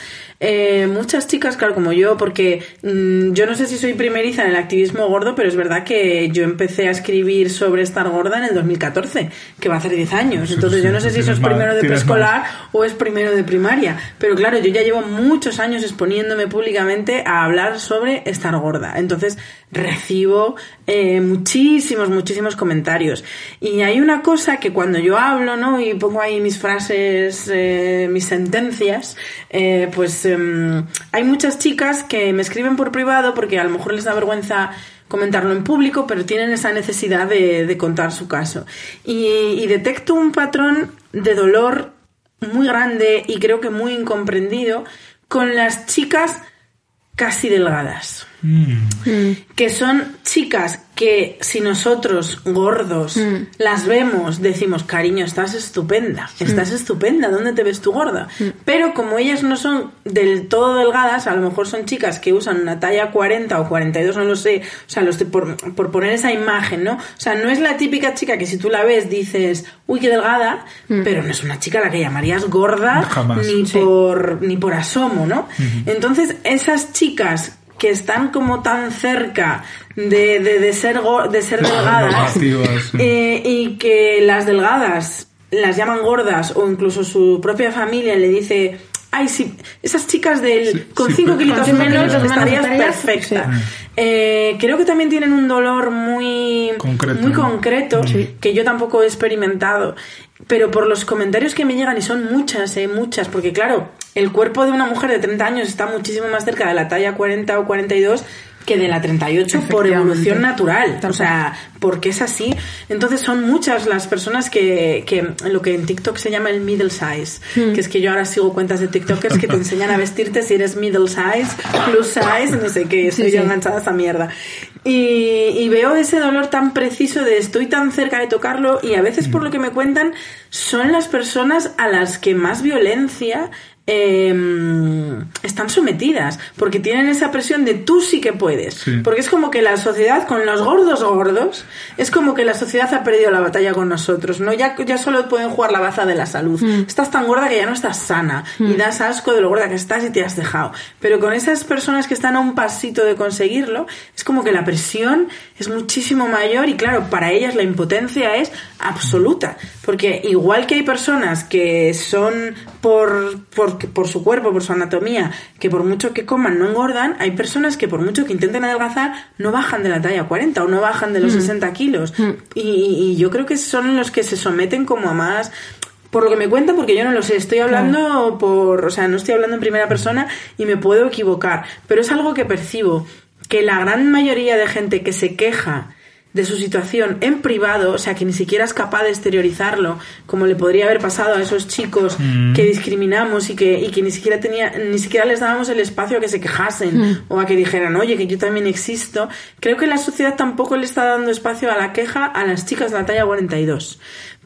eh, muchas chicas, claro, como yo, porque mm, yo no sé si soy primeriza en el activismo gordo, pero es verdad que yo empecé a escribir sobre estar gorda en el 2014, que va a hacer 10 años. Entonces yo no sé si eso es primero de preescolar o es primero de primaria. Pero claro, yo ya llevo muchos años exponiéndome públicamente a hablar sobre estar gorda. Entonces recibo eh, muchísimos, muchísimos comentarios. Y hay una cosa que cuando yo hablo, ¿no? Y pongo ahí mis frases, eh, mis sentencias, eh, pues em, hay muchas chicas que me escriben por privado porque a lo mejor les da vergüenza comentarlo en público, pero tienen esa necesidad de, de contar su caso. Y, y detecto un patrón de dolor muy grande y creo que muy incomprendido con las chicas casi delgadas. Mm. Que son chicas que si nosotros gordos las vemos, decimos, cariño, estás estupenda, estás estupenda, ¿dónde te ves tú gorda? Pero como ellas no son del todo delgadas, a lo mejor son chicas que usan una talla 40 o 42, no lo sé, o sea, lo estoy por, por poner esa imagen, ¿no? O sea, no es la típica chica que si tú la ves dices, uy, qué delgada, pero no es una chica a la que llamarías gorda Jamás. ni por ni por asomo, ¿no? Entonces, esas chicas que están como tan cerca de, de, de ser, go- de ser delgadas sí. eh, y que las delgadas las llaman gordas o incluso su propia familia le dice ay sí esas chicas del Sí, con sí, 5 pero- kilos menos kilos menos estarías perfecta sí. Eh, creo que también tienen un dolor muy Concreto, muy concreto Sí. que yo tampoco he experimentado pero por los comentarios que me llegan y son muchas eh, muchas porque claro el cuerpo de una mujer de 30 años está muchísimo más cerca de la talla 40 o 42 que de la 38 por evolución natural. O sea, porque es así. Entonces son muchas las personas que, que lo que en TikTok se llama el middle size, Hmm. que es que yo ahora sigo cuentas de TikTokers que te enseñan a vestirte si eres middle size, plus size, no sé qué, estoy Sí, yo sí. enganchada a esa mierda. Y, y veo ese dolor tan preciso de estoy tan cerca de tocarlo y a veces por lo que me cuentan son las personas a las que más violencia eh, están sometidas porque tienen esa presión de tú sí que puedes. Sí. porque es como que la sociedad con los gordos gordos es como que la sociedad ha perdido la batalla con nosotros no ya, ya solo pueden jugar la baza de la salud. Estás tan gorda que ya no estás sana y das asco de lo gorda que estás y te has dejado. Pero con esas personas que están a un pasito de conseguirlo es como que la presión es muchísimo mayor y claro para ellas la impotencia es absoluta. Porque igual que hay personas que son por, por, por su cuerpo, por su anatomía, que por mucho que coman no engordan, hay personas que por mucho que intenten adelgazar no bajan de la talla 40 o no bajan de los 60 kilos. Y, y yo creo que son los que se someten como a más... Por lo que me cuentan, porque yo no lo sé, estoy hablando por, o sea, no estoy hablando en primera persona y me puedo equivocar, pero es algo que percibo, que la gran mayoría de gente que se queja de su situación en privado, o sea, que ni siquiera es capaz de exteriorizarlo, como le podría haber pasado a esos chicos que discriminamos y que, y que ni siquiera tenía, ni siquiera les dábamos el espacio a que se quejasen o a que dijeran, oye, que yo también existo. Creo que la sociedad tampoco le está dando espacio a la queja a las chicas de la talla 42.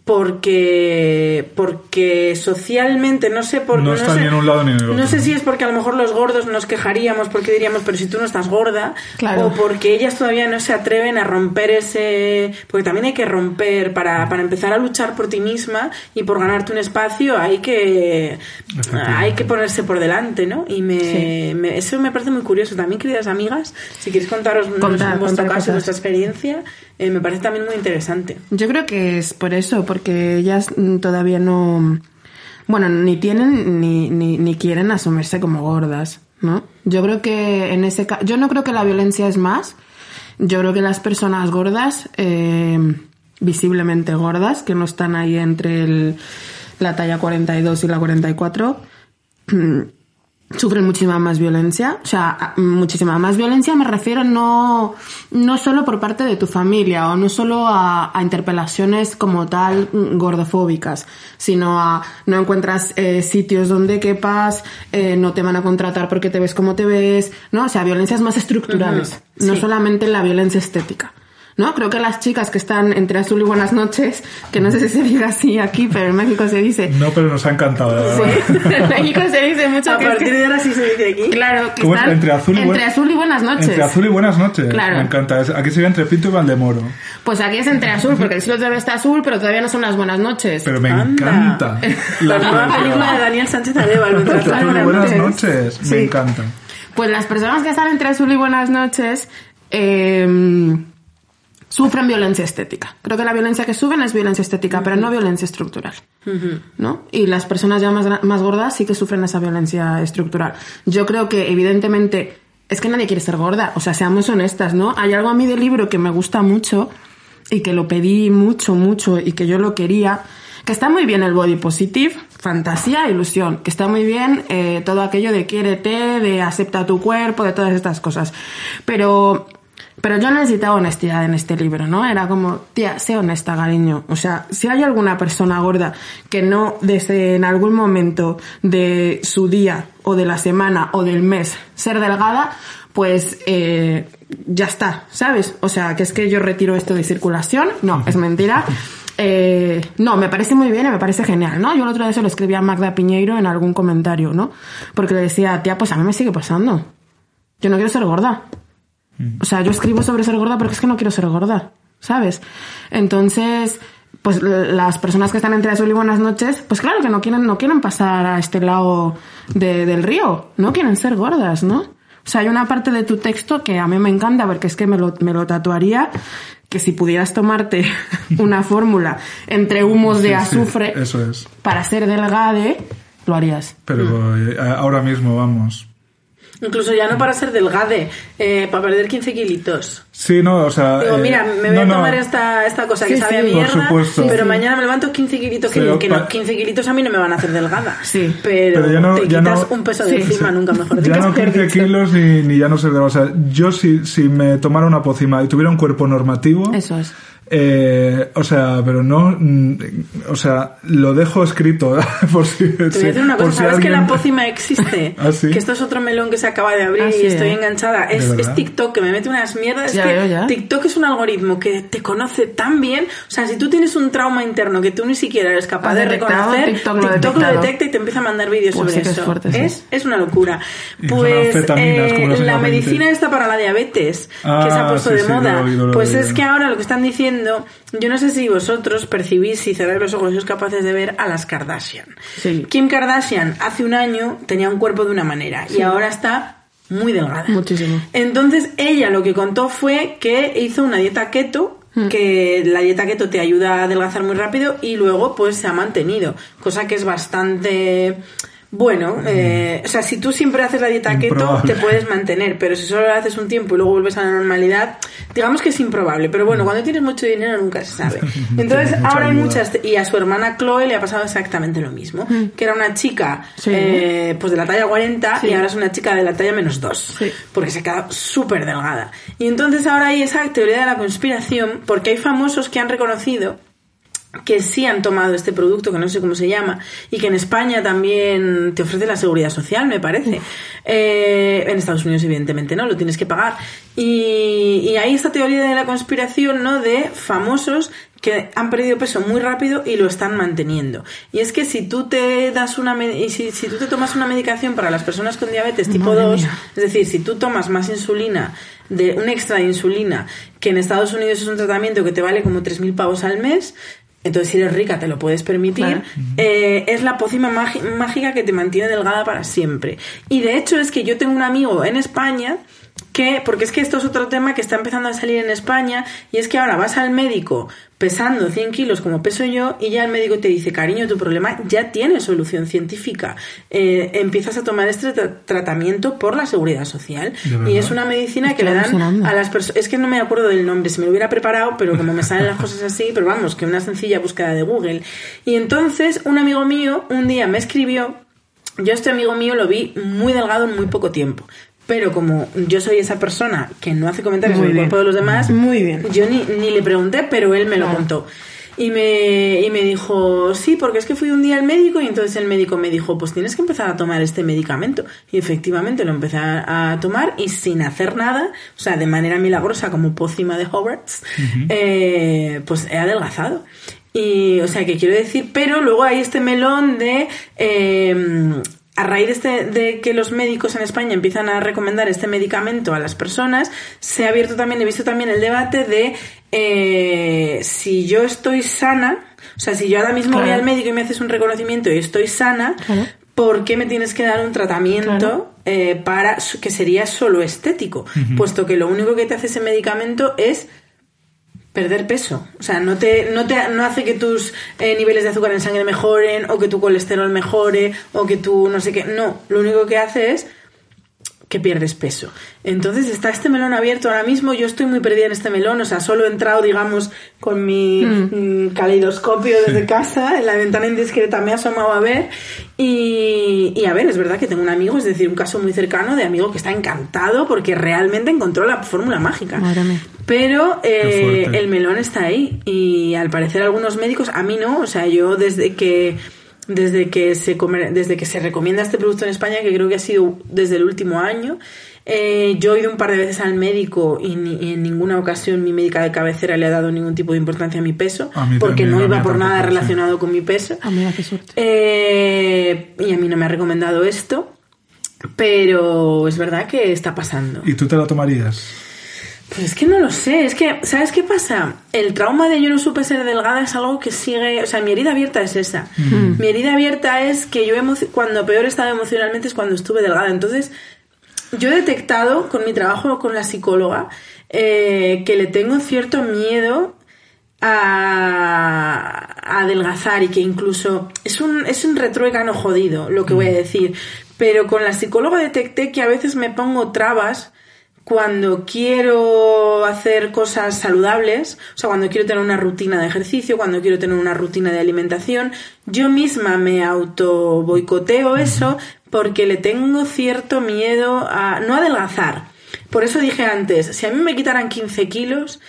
Porque, porque socialmente, no sé por No no está sé- ni en un lado ni en el otro. No sé si es porque a lo mejor los gordos nos quejaríamos porque diríamos, pero si tú no estás gorda, Claro. o porque ellas todavía no se atreven a romper ese... Porque también hay que romper, para, para empezar a luchar por ti misma y por ganarte un espacio, hay que, hay que ponerse por delante, ¿no? Y me, me- eso me parece muy curioso. También, queridas amigas, si queréis contaros Contar, vuestro contar caso, cosas. vuestra experiencia, eh, me parece también muy interesante. Yo creo que es por eso, porque ellas mm, todavía no. Bueno, ni tienen ni, ni, ni quieren asumirse como gordas, ¿no? Yo creo que en ese caso. Yo no creo que la violencia es más. Yo creo que las personas gordas, eh, visiblemente gordas, que no están ahí entre el- la talla 42 y la 44, sufren muchísima más violencia. O sea, muchísima más violencia me refiero no, no solo por parte de tu familia o no solo a, interpelaciones como tal gordofóbicas, sino a no encuentras eh, sitios donde quepas, eh, no te van a contratar porque te ves como te ves, ¿no? O sea, violencias más estructurales, no solamente la violencia estética. ¿No? Creo que las chicas que están entre azul y buenas noches, que no sé si se diga así aquí, pero en México se dice. No, pero nos ha encantado. Sí, en México se dice mucho A partir de ahora sí se dice aquí. Claro, que están entre, azul y, entre azul y buenas noches. Entre azul y buenas noches. Claro. Me encanta. Aquí sería entre Pinto y Valdemoro. Pues aquí es entre azul, porque el cielo todavía está azul, pero todavía no son las buenas noches. Pero me encanta. La, nueva película de Daniel Sánchez Arevalo. Entre azul y buenas noches. Me encanta. Pues las personas que están entre azul y buenas noches. Eh, sufren violencia estética. Creo que la violencia que suben es violencia estética, pero no violencia estructural. ¿no? Y las personas ya más, más gordas sí que sufren esa violencia estructural. Yo creo que, evidentemente, es que nadie quiere ser gorda. O sea, seamos honestas, ¿no? Hay algo a mí del libro que me gusta mucho y que lo pedí mucho, mucho y que yo lo quería. Que está muy bien el body positive, fantasía, ilusión. Que está muy bien eh, todo aquello de quiérete, de acepta tu cuerpo, de todas estas cosas. Pero pero yo necesitaba honestidad en este libro, ¿no? Era como, tía, sé honesta, cariño. O sea, si hay alguna persona gorda que no desde en algún momento de su día o de la semana o del mes ser delgada, pues eh, ya está, ¿sabes? O sea, que es que yo retiro esto de circulación. No, es mentira. Eh, no, me parece muy bien y me parece genial, ¿no? Yo el otro día se lo escribí a Magda Piñeiro en algún comentario, ¿no? Porque le decía, tía, pues a mí me sigue pasando. Yo no quiero ser gorda. O sea, yo escribo sobre ser gorda porque es que no quiero ser gorda, ¿sabes? Entonces, pues las personas que están entre azul y buenas noches, pues claro que no quieren, no quieren pasar a este lado del río, no quieren ser gordas, ¿no? O sea, hay una parte de tu texto que a mí me encanta porque es que me lo, me lo tatuaría, que si pudieras tomarte una fórmula entre humos de azufre eso es. para ser delgade, lo harías. Pero eh, ahora mismo, vamos, Incluso ya no para ser delgade, eh, para perder 15 kilitos. Sí, no, o sea... Digo, mira, me voy a tomar esta, esta cosa que sabe a mierda, pero mañana me levanto 15 kilitos, que, que no, 15 kilitos a mí no me van a hacer delgada. Sí. Pero, ya no, te quitas un peso de encima, nunca mejor Ya no 15 kilos ni, ni, ya no ser delgada. O sea, yo si, si me tomara una pócima y tuviera un cuerpo normativo... Eso es eh, o sea, pero no, mm, o sea, lo dejo escrito por si. Te voy a decir una cosa, ¿sabes que la pócima existe? ¿Ah, Que esto es otro melón que se acaba de abrir y estoy enganchada. Es, es, TikTok que me mete unas mierdas. es que TikTok es un algoritmo que te conoce tan bien. O sea, si tú tienes un trauma interno que tú ni siquiera eres capaz de reconocer, TikTok, lo, detecta y te empieza a mandar vídeos pues sobre eso. Es, es, una locura. Pues eh, la medicina está para la diabetes, que se ha ah, puesto de moda. pues es que ahora lo que están diciendo yo no sé si vosotros percibís, si cerráis los ojos, sois capaces de ver a las Kardashian. Kim Kardashian hace un año tenía un cuerpo de una manera y ahora está muy delgada. Muchísimo. Entonces ella lo que contó fue que hizo una dieta keto hmm. que la dieta keto te ayuda a adelgazar muy rápido y luego pues se ha mantenido, cosa que es bastante bueno, eh, o sea, si tú siempre haces la dieta keto, te puedes mantener, pero si solo haces un tiempo y luego vuelves a la normalidad, digamos que es improbable. Pero bueno, cuando tienes mucho dinero nunca se sabe. Entonces, ahora hay muchas. Y a su hermana Chloe le ha pasado exactamente lo mismo, mm. que era una chica eh, pues de la talla 40 y ahora es una chica de la talla menos 2, porque se ha quedado súper delgada. Y entonces ahora hay esa teoría de la conspiración, porque hay famosos que han reconocido que sí han tomado este producto, que no sé cómo se llama, y que en España también te ofrece la seguridad social, me parece. Eh, en Estados Unidos, evidentemente, ¿no? Lo tienes que pagar. Y, y hay esta teoría de la conspiración, ¿no? De famosos que han perdido peso muy rápido y lo están manteniendo. Y es que si tú te das una si, si tú te tomas una medicación para las personas con diabetes tipo 2, es decir, si tú tomas más insulina, de un extra de insulina, que en Estados Unidos es un tratamiento que te vale como 3.000 pavos al mes, entonces si eres rica te lo puedes permitir, eh, es la pócima mágica que te mantiene delgada para siempre. Y de hecho es que yo tengo un amigo en España que, porque es que esto es otro tema que está empezando a salir en España, y es que ahora vas al médico pesando 100 kilos como peso yo, y ya el médico te dice, cariño, tu problema ya tiene solución científica. Eh, empiezas a tomar este tratamiento por la seguridad social. Y es una medicina que le dan a las personas. Es que no me acuerdo del nombre, si me lo hubiera preparado, pero como me salen las cosas así, pero vamos, que una sencilla búsqueda de Google. Y entonces, un amigo mío un día me escribió yo a este amigo mío lo vi muy delgado en muy poco tiempo. Pero como yo soy esa persona que no hace comentarios sobre el cuerpo de los demás, Muy bien. yo ni, ni le pregunté, pero él me lo contó. Y me, y me dijo, sí, porque es que fui un día al médico y entonces el médico me dijo, pues tienes que empezar a tomar este medicamento. Y efectivamente lo empecé a, a tomar y sin hacer nada, o sea, de manera milagrosa como pócima de Hogwarts, eh, pues he adelgazado. Y, o sea, que quiero decir, pero luego hay este melón de... eh, a raíz de, este- de que los médicos en España empiezan a recomendar este medicamento a las personas, se ha abierto también, he visto también el debate de eh, si yo estoy sana, o sea, si yo ahora mismo voy al médico y me haces un reconocimiento y estoy sana, Claro. ¿por qué me tienes que dar un tratamiento Claro. eh, para que sería solo estético? Puesto que lo único que te hace ese medicamento es perder peso. O sea, no te, no te no hace que tus eh, niveles de azúcar en sangre mejoren, o que tu colesterol mejore, o que tu no sé qué. No, lo único que hace es que pierdes peso. Entonces está este melón abierto ahora mismo. Yo estoy muy perdida en este melón. O sea, solo he entrado, digamos, con mi mm, caleidoscopio desde casa. En la ventana indiscreta me he asomado a ver. Y, y a ver, es verdad que tengo un amigo, es decir, un caso muy cercano de amigo que está encantado porque realmente encontró la fórmula mágica. Pero eh, el melón está ahí y al parecer algunos médicos, a mí no, o sea, yo desde que desde que se comer- desde que se recomienda este producto en España, que creo que ha sido desde el último año, eh, yo he ido un par de veces al médico y, ni- y en ninguna ocasión mi médica de cabecera le ha dado ningún tipo de importancia a mi peso, A mí porque también, no iba por nada tampoco, sí. relacionado con mi peso. Ah, mira, qué suerte. Eh, y a mí no me ha recomendado esto, pero es verdad que está pasando. ¿Y tú te la tomarías? Pues es que no lo sé, es que, ¿sabes qué pasa? El trauma de yo no supe ser delgada es algo que sigue, o sea, mi herida abierta es esa. Mi herida abierta es que yo cuando peor estaba emocionalmente es cuando estuve delgada. Entonces, yo he detectado con mi trabajo con la psicóloga eh, que le tengo cierto miedo a, a adelgazar y que incluso es un, es un retruécano jodido lo que voy a decir. Pero con la psicóloga detecté que a veces me pongo trabas cuando quiero hacer cosas saludables, o sea, cuando quiero tener una rutina de ejercicio, cuando quiero tener una rutina de alimentación, yo misma me auto boicoteo eso porque le tengo cierto miedo a no adelgazar. Por eso dije antes, si a mí me quitaran 15 kilos,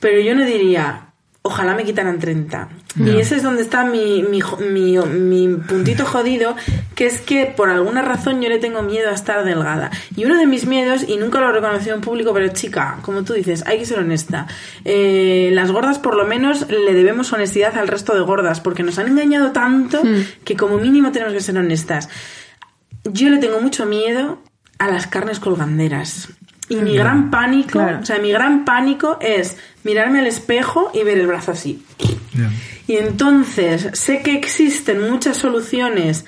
pero yo no diría, ojalá me quitaran 30. Y ese es donde está mi, mi, mi, mi puntito jodido, que es que por alguna razón yo le tengo miedo a estar delgada. Y uno de mis miedos, y nunca lo he reconocido en público, pero chica, como tú dices, hay que ser honesta. Eh, las gordas por lo menos le debemos honestidad al resto de gordas, porque nos han engañado tanto que como mínimo tenemos que ser honestas. Yo le tengo mucho miedo a las carnes colganderas. Y mi gran pánico, Claro. o sea, mi gran pánico es mirarme al espejo y ver el brazo así. Y entonces sé que existen muchas soluciones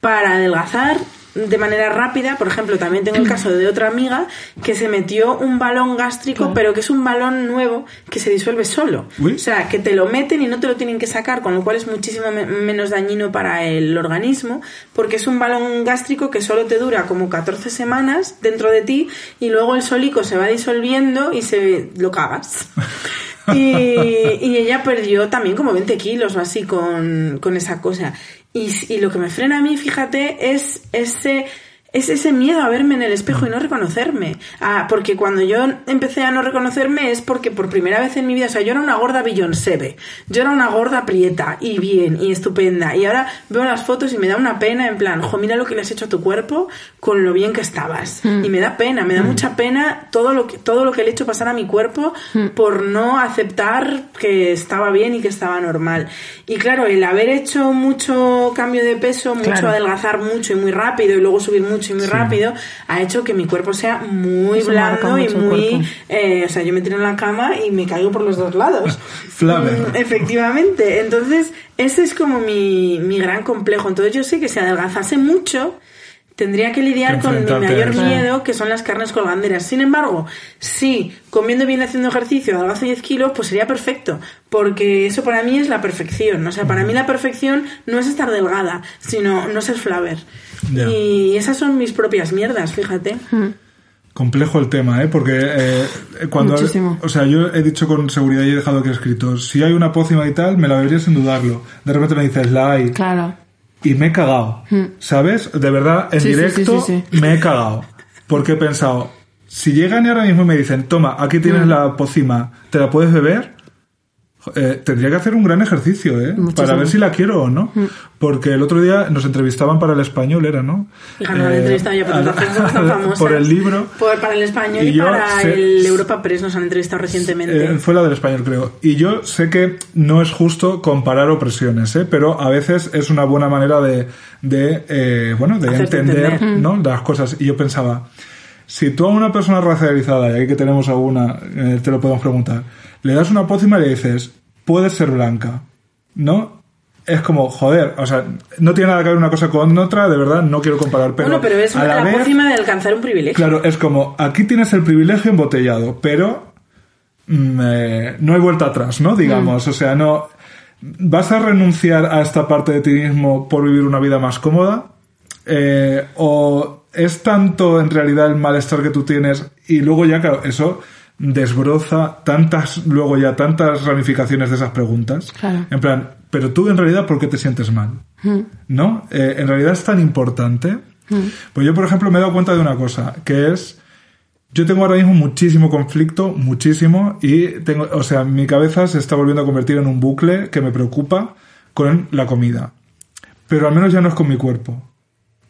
para adelgazar de manera rápida. Por ejemplo, también tengo el caso de otra amiga que se metió un balón gástrico, pero que es un balón nuevo que se disuelve solo. Uy. O sea, que te lo meten y no te lo tienen que sacar, con lo cual es muchísimo me- menos dañino para el organismo, porque es un balón gástrico que solo te dura como 14 semanas dentro de ti y luego el solico se va disolviendo y se lo cagas. Y, y ella perdió también como 20 kilos o así con, con esa cosa. Y, lo que me frena a mí, fíjate, es ese, es ese miedo a verme en el espejo y no reconocerme. Ah, porque cuando yo empecé a no reconocerme es porque por primera vez en mi vida, o sea, yo era una gorda Beyoncé, yo era una gorda prieta y bien y estupenda. Y ahora veo las fotos y me da una pena en plan, jo, mira lo que le has hecho a tu cuerpo con lo bien que estabas. Y me da pena, me da mucha pena todo lo que, todo lo que le he hecho pasar a mi cuerpo por no aceptar que estaba bien y que estaba normal. Y claro, el haber hecho mucho cambio de peso, mucho Claro. adelgazar mucho y muy rápido y luego subir mucho y muy rápido, ha hecho que mi cuerpo sea muy Eso blando y mucho muy... eh, o sea, yo me tiro en la cama y me caigo por los dos lados. Flaver. Mm, Efectivamente. Entonces, ese es como mi, mi gran complejo. Entonces, yo sé que si adelgazase mucho, tendría que lidiar Que con mi mayor miedo, que son las carnes colganderas. Sin embargo, si comiendo bien y haciendo ejercicio adelgazo 10 kilos, pues sería perfecto. Porque eso para mí es la perfección. O sea, para mí la perfección no es estar delgada, sino no ser flaver. Ya. Y esas son mis propias mierdas, fíjate. Complejo el tema, ¿eh? Porque eh, cuando... Muchísimo. O sea, yo he dicho con seguridad y he dejado que he escrito, si hay una pócima y tal, me la bebería sin dudarlo. De repente me dices, la hay. Claro. Y me he cagado, ¿sabes? De verdad, en Hmm. Sí, directo sí, sí, me he cagado. Porque he pensado, si llegan y ahora mismo me dicen, toma, aquí Hmm. tienes la pócima, ¿te la puedes beber? Eh, tendría que hacer un gran ejercicio, ¿eh? Muchísimo. Para ver si la quiero o no. Porque el otro día nos entrevistaban para el español, ¿era, no? La Eh, yo, pero famosas. Por el libro. Por- para el español y, para sé- el Europa Press nos han entrevistado recientemente. Eh, fue la del español, creo. Y yo sé que no es justo comparar opresiones, ¿eh? pero a veces es una buena manera de, de bueno, de Hacerte entender, entender. ¿no? las cosas. Y yo pensaba, si tú a una persona racializada, y aquí que tenemos alguna, eh, te lo podemos preguntar, le das una pócima y le dices, puedes ser blanca, ¿no? Es como, joder, o sea, no tiene nada que ver una cosa con otra, de verdad, no quiero comparar, pero, bueno, pero es a la la vez, pócima de alcanzar un privilegio. Claro, es como, aquí tienes el privilegio embotellado, pero mm, eh, no hay vuelta atrás, ¿no? Digamos, o sea, no... ¿Vas a renunciar a esta parte de ti mismo por vivir una vida más cómoda? Eh, ¿O es tanto en realidad el malestar que tú tienes y luego ya, claro, eso desbroza tantas, luego ya tantas ramificaciones de esas preguntas? Claro. En plan, pero tú en realidad, ¿por qué te sientes mal? ¿No? Eh, en realidad es tan importante. Pues yo, por ejemplo, me he dado cuenta de una cosa, que es, yo tengo ahora mismo muchísimo conflicto, muchísimo, y tengo, o sea, mi cabeza se está volviendo a convertir en un bucle que me preocupa con la comida. Pero al menos ya no es con mi cuerpo.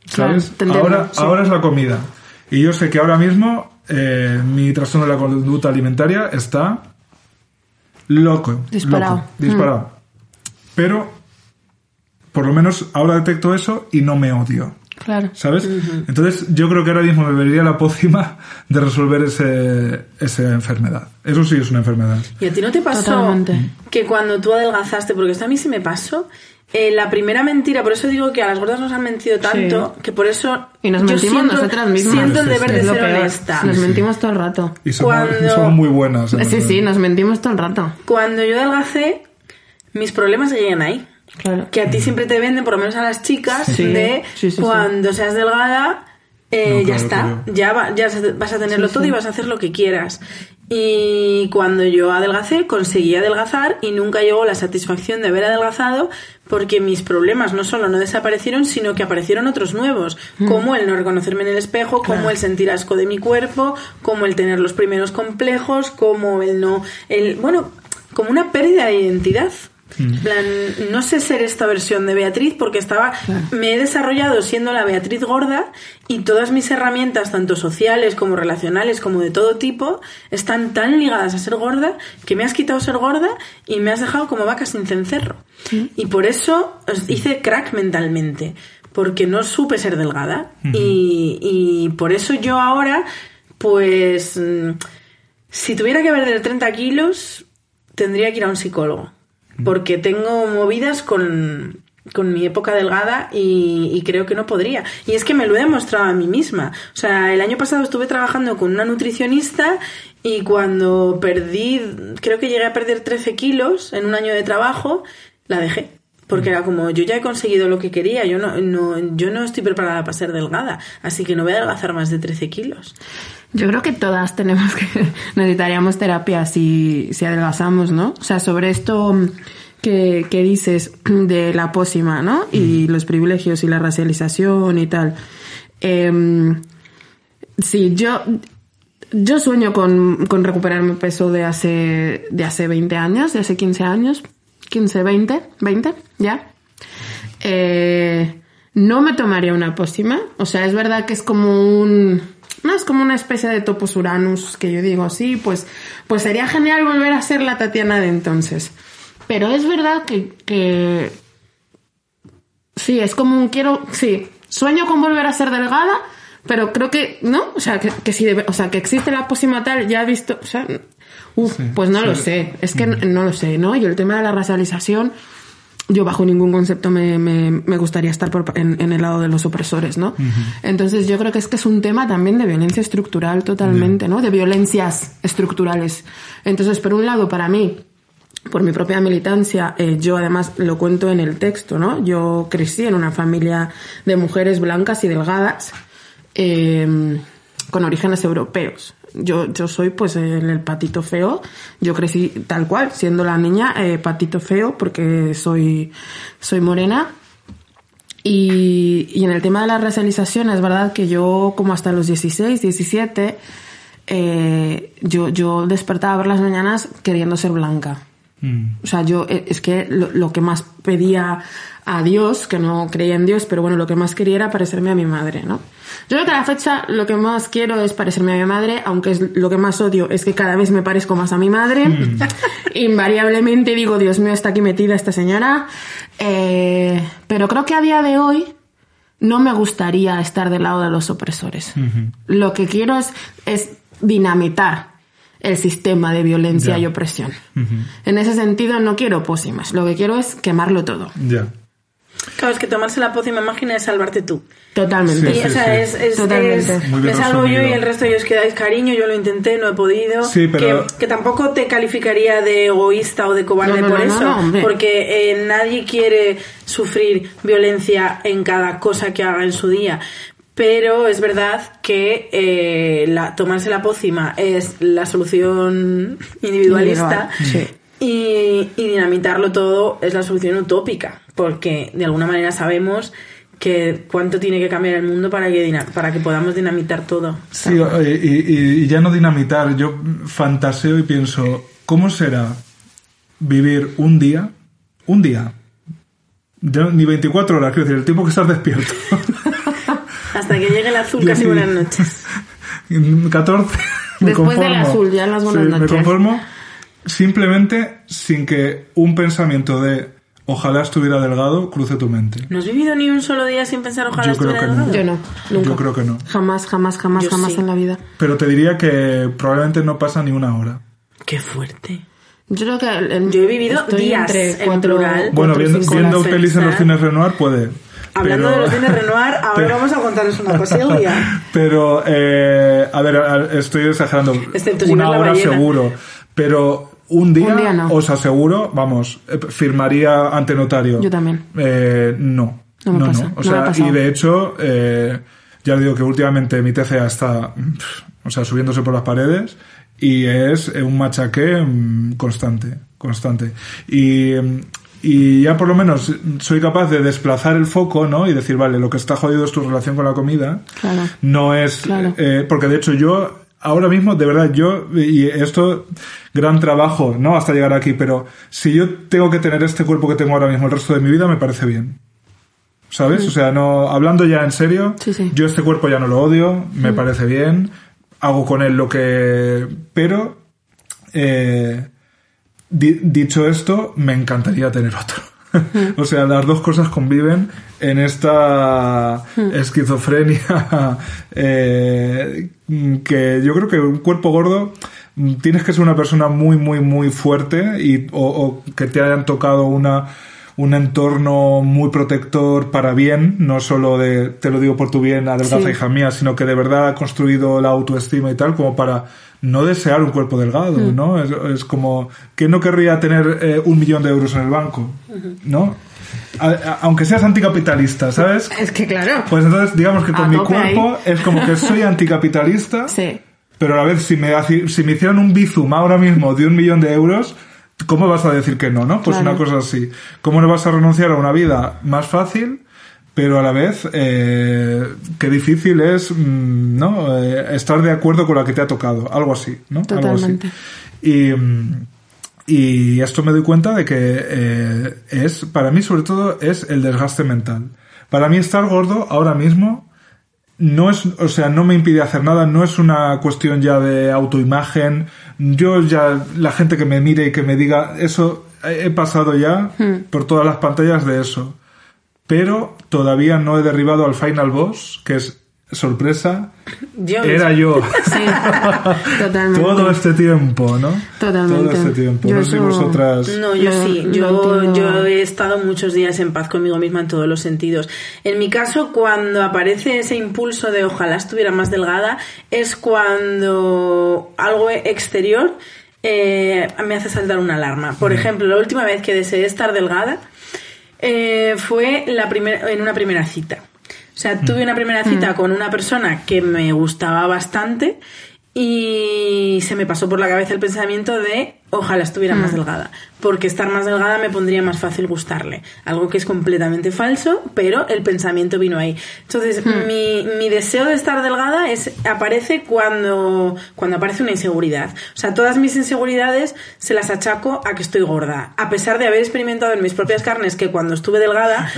¿Sabes? ahora, sí. ahora es la comida. Y yo sé que ahora mismo eh, mi trastorno de la conducta alimentaria está loco. Disparado. loco, disparado. Pero por lo menos ahora detecto eso y no me odio. Claro. ¿Sabes? Entonces yo creo que ahora mismo me bebería la pócima de resolver ese, esa enfermedad. Eso sí es una enfermedad. ¿Y a ti no te pasó Totalmente. que cuando tú adelgazaste, porque esto a mí sí me pasó, eh, la primera mentira, por eso digo que a las gordas nos han mentido tanto, que por eso Y nos yo mentimos siento, nosotras mismas. siento el deber de ser honesta. Nos mentimos todo el rato. Y somos, Cuando- somos muy buenas. en Sí, sí, nos mentimos todo el rato. Cuando yo adelgacé, mis problemas seguían ahí. Claro. Que a ti siempre te venden, por lo menos a las chicas, Sí. de Sí, sí, sí. cuando seas delgada, eh, No, ya está, ya, va- ya vas a tenerlo Sí, todo sí. y vas a hacer lo que quieras. Y cuando yo adelgacé, conseguí adelgazar y nunca llegó la satisfacción de haber adelgazado porque mis problemas no solo no desaparecieron, sino que aparecieron otros nuevos, como el no reconocerme en el espejo, como el sentir asco de mi cuerpo, como el tener los primeros complejos, como el no, el, bueno, como una pérdida de identidad. En plan, no sé ser esta versión de Beatriz porque estaba me he desarrollado siendo la Beatriz gorda y todas mis herramientas tanto sociales como relacionales como de todo tipo están tan ligadas a ser gorda que me has quitado ser gorda y me has dejado como vaca sin cencerro. Y por eso os hice crack mentalmente porque no supe ser delgada. Y, y por eso yo ahora pues mm, si tuviera que perder 30 kilos, tendría que ir a un psicólogo. Porque tengo movidas con, con mi época delgada y, y creo que no podría. Y es que me lo he demostrado a mí misma. O sea, el año pasado estuve trabajando con una nutricionista y cuando perdí, creo que llegué a perder 13 kilos en un año de trabajo, la dejé. Porque era como, yo ya he conseguido lo que quería, yo no, no, yo no estoy preparada para ser delgada, así que no voy a adelgazar más de 13 kilos. Yo creo que todas tenemos que necesitaríamos terapia si, si adelgazamos, ¿no? O sea, sobre esto que, que dices de la pócima, ¿no? Y los privilegios y la racialización y tal. Em, sí, yo, yo sueño con, con recuperar mi peso de hace, de hace 20 años, de hace 15 años. 15, 20, 20, ya. Eh, no me tomaría una pócima. O sea, es verdad que es como un. No, es como una especie de topos uranus que yo digo, sí, pues, pues sería genial volver a ser la Tatiana de entonces. Pero es verdad que, que sí, es como un quiero, sí, sueño con volver a ser delgada, pero creo que, ¿no? O sea, que, que si debe, o sea, que existe la pócima tal, ya he visto, o sea, uf, pues no lo sé, es que no, no lo sé, ¿no? Y el tema de la racialización, yo bajo ningún concepto me, me, me gustaría estar por- en, en el lado de los opresores, ¿no? Entonces yo creo que es que es un tema también de violencia estructural totalmente, ¿no? De violencias estructurales. Entonces, por un lado, para mí, por mi propia militancia, eh, yo además lo cuento en el texto, ¿no? Yo crecí en una familia de mujeres blancas y delgadas, eh, con orígenes europeos. Yo, yo soy pues el, el patito feo. Yo crecí tal cual, siendo la niña eh, patito feo porque soy, soy morena. Y, y en el tema de la racialización, es verdad que yo, como hasta los 16, 17, eh, yo, yo despertaba por las mañanas queriendo ser blanca. O sea, yo eh, es que lo, lo que más pedía a Dios, que no creía en Dios, pero bueno, lo que más quería era parecerme a mi madre, ¿no? Yo creo que a la fecha lo que más quiero es parecerme a mi madre, aunque es lo que más odio es que cada vez me parezco más a mi madre. Invariablemente digo, Dios mío, está aquí metida esta señora. Eh, pero creo que a día de hoy no me gustaría estar del lado de los opresores. Lo que quiero es, es dinamitar el sistema de violencia Ya. y opresión. En ese sentido no quiero pócimas, lo que quiero es quemarlo todo. Ya. Claro, es que tomarse la pócima máquina es salvarte tú. Totalmente. Y, Sí, o sea, sí. es, es, Totalmente. es- me salvo yo y el resto de ellos que dais cariño, yo lo intenté, no he podido. Sí, pero- que, que tampoco te calificaría de egoísta o de cobarde No, no, por no, no, eso, porque eh, nadie quiere sufrir violencia en cada cosa que haga en su día. Pero es verdad que eh, la, tomarse la pócima es la solución individualista Individual, sí. y, y dinamitarlo todo es la solución utópica, porque de alguna manera sabemos que cuánto tiene que cambiar el mundo para que, para que podamos dinamitar todo. Sí, oye, y, y- y ya no dinamitar, yo fantaseo y pienso, ¿cómo será vivir un día, un día, ni 24 horas, quiero decir, el tiempo que estás despierto, Hasta que llegue el azul, casi sí. buenas noches. 14, me Después del azul, ya en las buenas Sí, noches. Me conformo simplemente sin que un pensamiento de ojalá estuviera delgado cruce tu mente. ¿No has vivido ni un solo día sin pensar ojalá Yo estuviera no. delgado? Yo no, nunca. Yo creo que no. Jamás, jamás, jamás, Yo jamás sí. en la vida. Pero te diría que probablemente no pasa ni una hora. Qué fuerte. Yo creo que el- Yo he vivido días entre en cuatro, plural. Bueno, viendo, viendo pelis en los cines Renoir puede. Hablando pero- de los cines Renoir, ahora pero- vamos a contaros una cosilla. Pero, eh, a ver, estoy exagerando. Excepto si una hora ballena. seguro. Pero un día, Un día no. os aseguro, vamos, eh, firmaría ante notario. Yo también. Eh, no. No me pasa, O no me ha sea, y de hecho, eh, ya os digo que últimamente mi TCA está, o sea, subiéndose por las paredes y es eh, un machaque mm, constante, constante. Y, mm, y ya por lo menos soy capaz de desplazar el foco, ¿no? Y decir, vale, lo que está jodido es tu relación con la comida. Claro. No es, Claro. eh, porque de hecho yo, ahora mismo, de verdad, yo, y esto, gran trabajo, ¿no? Hasta llegar aquí, pero si yo tengo que tener este cuerpo que tengo ahora mismo el resto de mi vida, me parece bien. ¿Sabes? O sea, no, hablando ya en serio, Sí, sí. yo este cuerpo ya no lo odio, me parece bien, hago con él lo que, pero, eh, dicho esto, me encantaría tener otro. o sea, las dos cosas conviven en esta esquizofrenia eh, que yo creo que un cuerpo gordo tienes que ser una persona muy, muy, muy fuerte y, o, o que te hayan tocado una un entorno muy protector para bien, no solo de, te lo digo por tu bien, adelgaza Sí. hija mía, sino que de verdad ha construido la autoestima y tal, como para no desear un cuerpo delgado, ¿no? Es, es como, que no querría tener eh, un millón de euros en el banco? ¿No? A- a- aunque seas anticapitalista, ¿sabes? Es que claro. Pues entonces, digamos que A con mi cuerpo ahí. es como que soy anticapitalista, Sí. pero a la vez si me, si me hicieran un bizum ahora mismo de un millón de euros, ¿cómo vas a decir que no, no? Pues Claro. una cosa así. ¿Cómo no vas a renunciar a una vida más fácil, pero a la vez eh, qué difícil es, mm, ¿no? Eh, estar de acuerdo con la que te ha tocado, algo así, ¿no? Algo así. Totalmente. Y, mm, y esto me doy cuenta de que eh, es, para mí sobre todo, es el desgaste mental. Para mí estar gordo ahora mismo no es, o sea, no me impide hacer nada, no es una cuestión ya de autoimagen. Yo ya, la gente que me mire y que me diga, eso, he pasado ya por todas las pantallas de eso. Pero todavía no he derribado al final boss, que es sorpresa. Yo Era yo. Sí. Totalmente. Todo este tiempo, ¿no? Totalmente. Todo este tiempo. Yo no sé vosotras. No, yo sí. Yo, yo he estado muchos días en paz conmigo misma en todos los sentidos. En mi caso, cuando aparece ese impulso de ojalá estuviera más delgada, es cuando algo exterior eh, me hace saltar una alarma. Por ejemplo, la última vez que deseé estar delgada eh, fue la en una primera cita. O sea, tuve una primera cita con una persona que me gustaba bastante y se me pasó por la cabeza el pensamiento de ojalá estuviera más delgada, porque estar más delgada me pondría más fácil gustarle, algo que es completamente falso, pero el pensamiento vino ahí. Entonces, mi, mi deseo de estar delgada es aparece cuando, cuando aparece una inseguridad. O sea, todas mis inseguridades se las achaco a que estoy gorda, a pesar de haber experimentado en mis propias carnes que cuando estuve delgada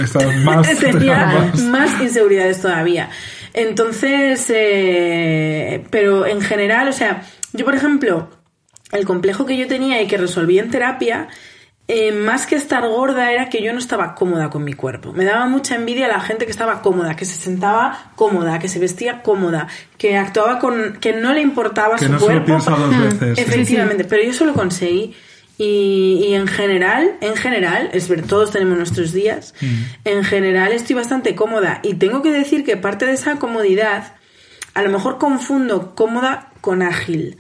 más- tenía más. más inseguridades todavía. Entonces, eh, pero en general, o sea, yo por ejemplo, el complejo que yo tenía y que resolví en terapia, eh, más que estar gorda, era que yo no estaba cómoda con mi cuerpo. Me daba mucha envidia la gente que estaba cómoda, que se sentaba cómoda, que se vestía cómoda, que actuaba con. que no le importaba Que su no se lo cuerpo. piensa dos Mm, veces. Efectivamente, pero yo eso lo conseguí. Y, y en general, en general, es ver, todos tenemos nuestros días. En general estoy bastante cómoda. Y tengo que decir que parte de esa comodidad, a lo mejor confundo cómoda con ágil.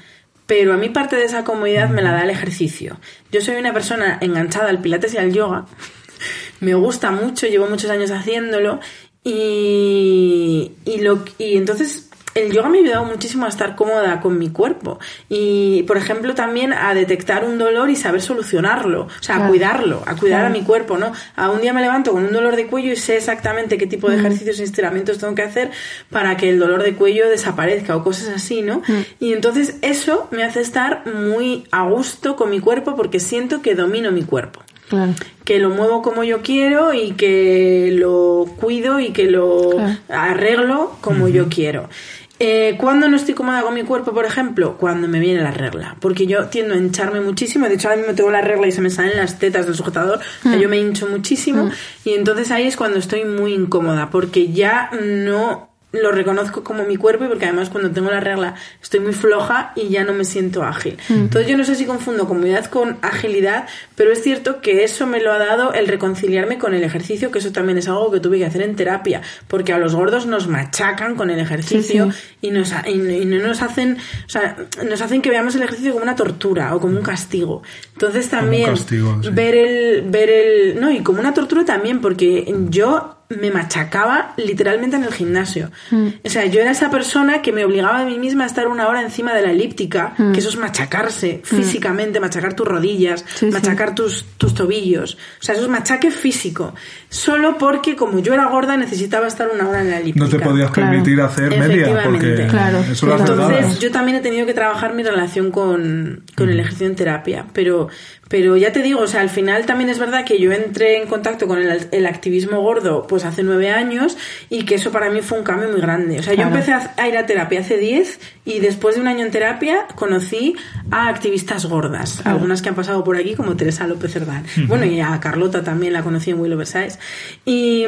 Pero a mí parte de esa comodidad me la da el ejercicio. Yo soy una persona enganchada al pilates y al yoga. Me gusta mucho, llevo muchos años haciéndolo. Y, y, lo, y entonces el yoga me ha ayudado muchísimo a estar cómoda con mi cuerpo. Y, por ejemplo, también a detectar un dolor y saber solucionarlo. O sea, a cuidarlo, a cuidar Claro. a mi cuerpo, ¿no? A un día me levanto con un dolor de cuello y sé exactamente qué tipo de ejercicios y estiramientos tengo que hacer para que el dolor de cuello desaparezca o cosas así, ¿no? Y entonces eso me hace estar muy a gusto con mi cuerpo porque siento que domino mi cuerpo Claro. que lo muevo como yo quiero y que lo cuido y que lo arreglo como yo quiero. Eh, ¿Cuándo no estoy cómoda con mi cuerpo, por ejemplo? Cuando me viene la regla. Porque yo tiendo a hincharme muchísimo. De hecho, ahora mismo tengo la regla y se me salen las tetas del sujetador. O sea, yo me hincho muchísimo. Y entonces ahí es cuando estoy muy incómoda. Porque ya no lo reconozco como mi cuerpo y porque además cuando tengo la regla estoy muy floja y ya no me siento ágil. Entonces yo no sé si confundo comodidad con agilidad, pero es cierto que eso me lo ha dado el reconciliarme con el ejercicio, que eso también es algo que tuve que hacer en terapia, porque a los gordos nos machacan con el ejercicio Sí, y nos ha- y, y no nos hacen, o sea, nos hacen que veamos el ejercicio como una tortura o como un castigo. Entonces también castigo, sí. ver el ver el no y como una tortura también porque yo me machacaba literalmente en el gimnasio. Mm. O sea, yo era esa persona que me obligaba a mí misma a estar una hora encima de la elíptica, que eso es machacarse físicamente, machacar tus rodillas, Mm. Sí. machacar tus, tus tobillos. O sea, eso es machaque físico. Solo porque como yo era gorda necesitaba estar una hora en la elíptica. No te podías Claro. permitir hacer media porque. Claro. eso lo has Entonces, dado. Entonces, yo también he tenido que trabajar mi relación con, con el ejercicio en terapia, pero, pero ya te digo, o sea, al final también es verdad que yo entré en contacto con el, el activismo gordo pues hace nueve años y que eso para mí fue un cambio muy grande. O sea, Claro. yo empecé a, a ir a terapia hace diez y después de un año en terapia conocí a activistas gordas, algunas que han pasado por aquí como Teresa López Cerdán. Bueno, y a Carlota también la conocí en Willow Versailles. Y,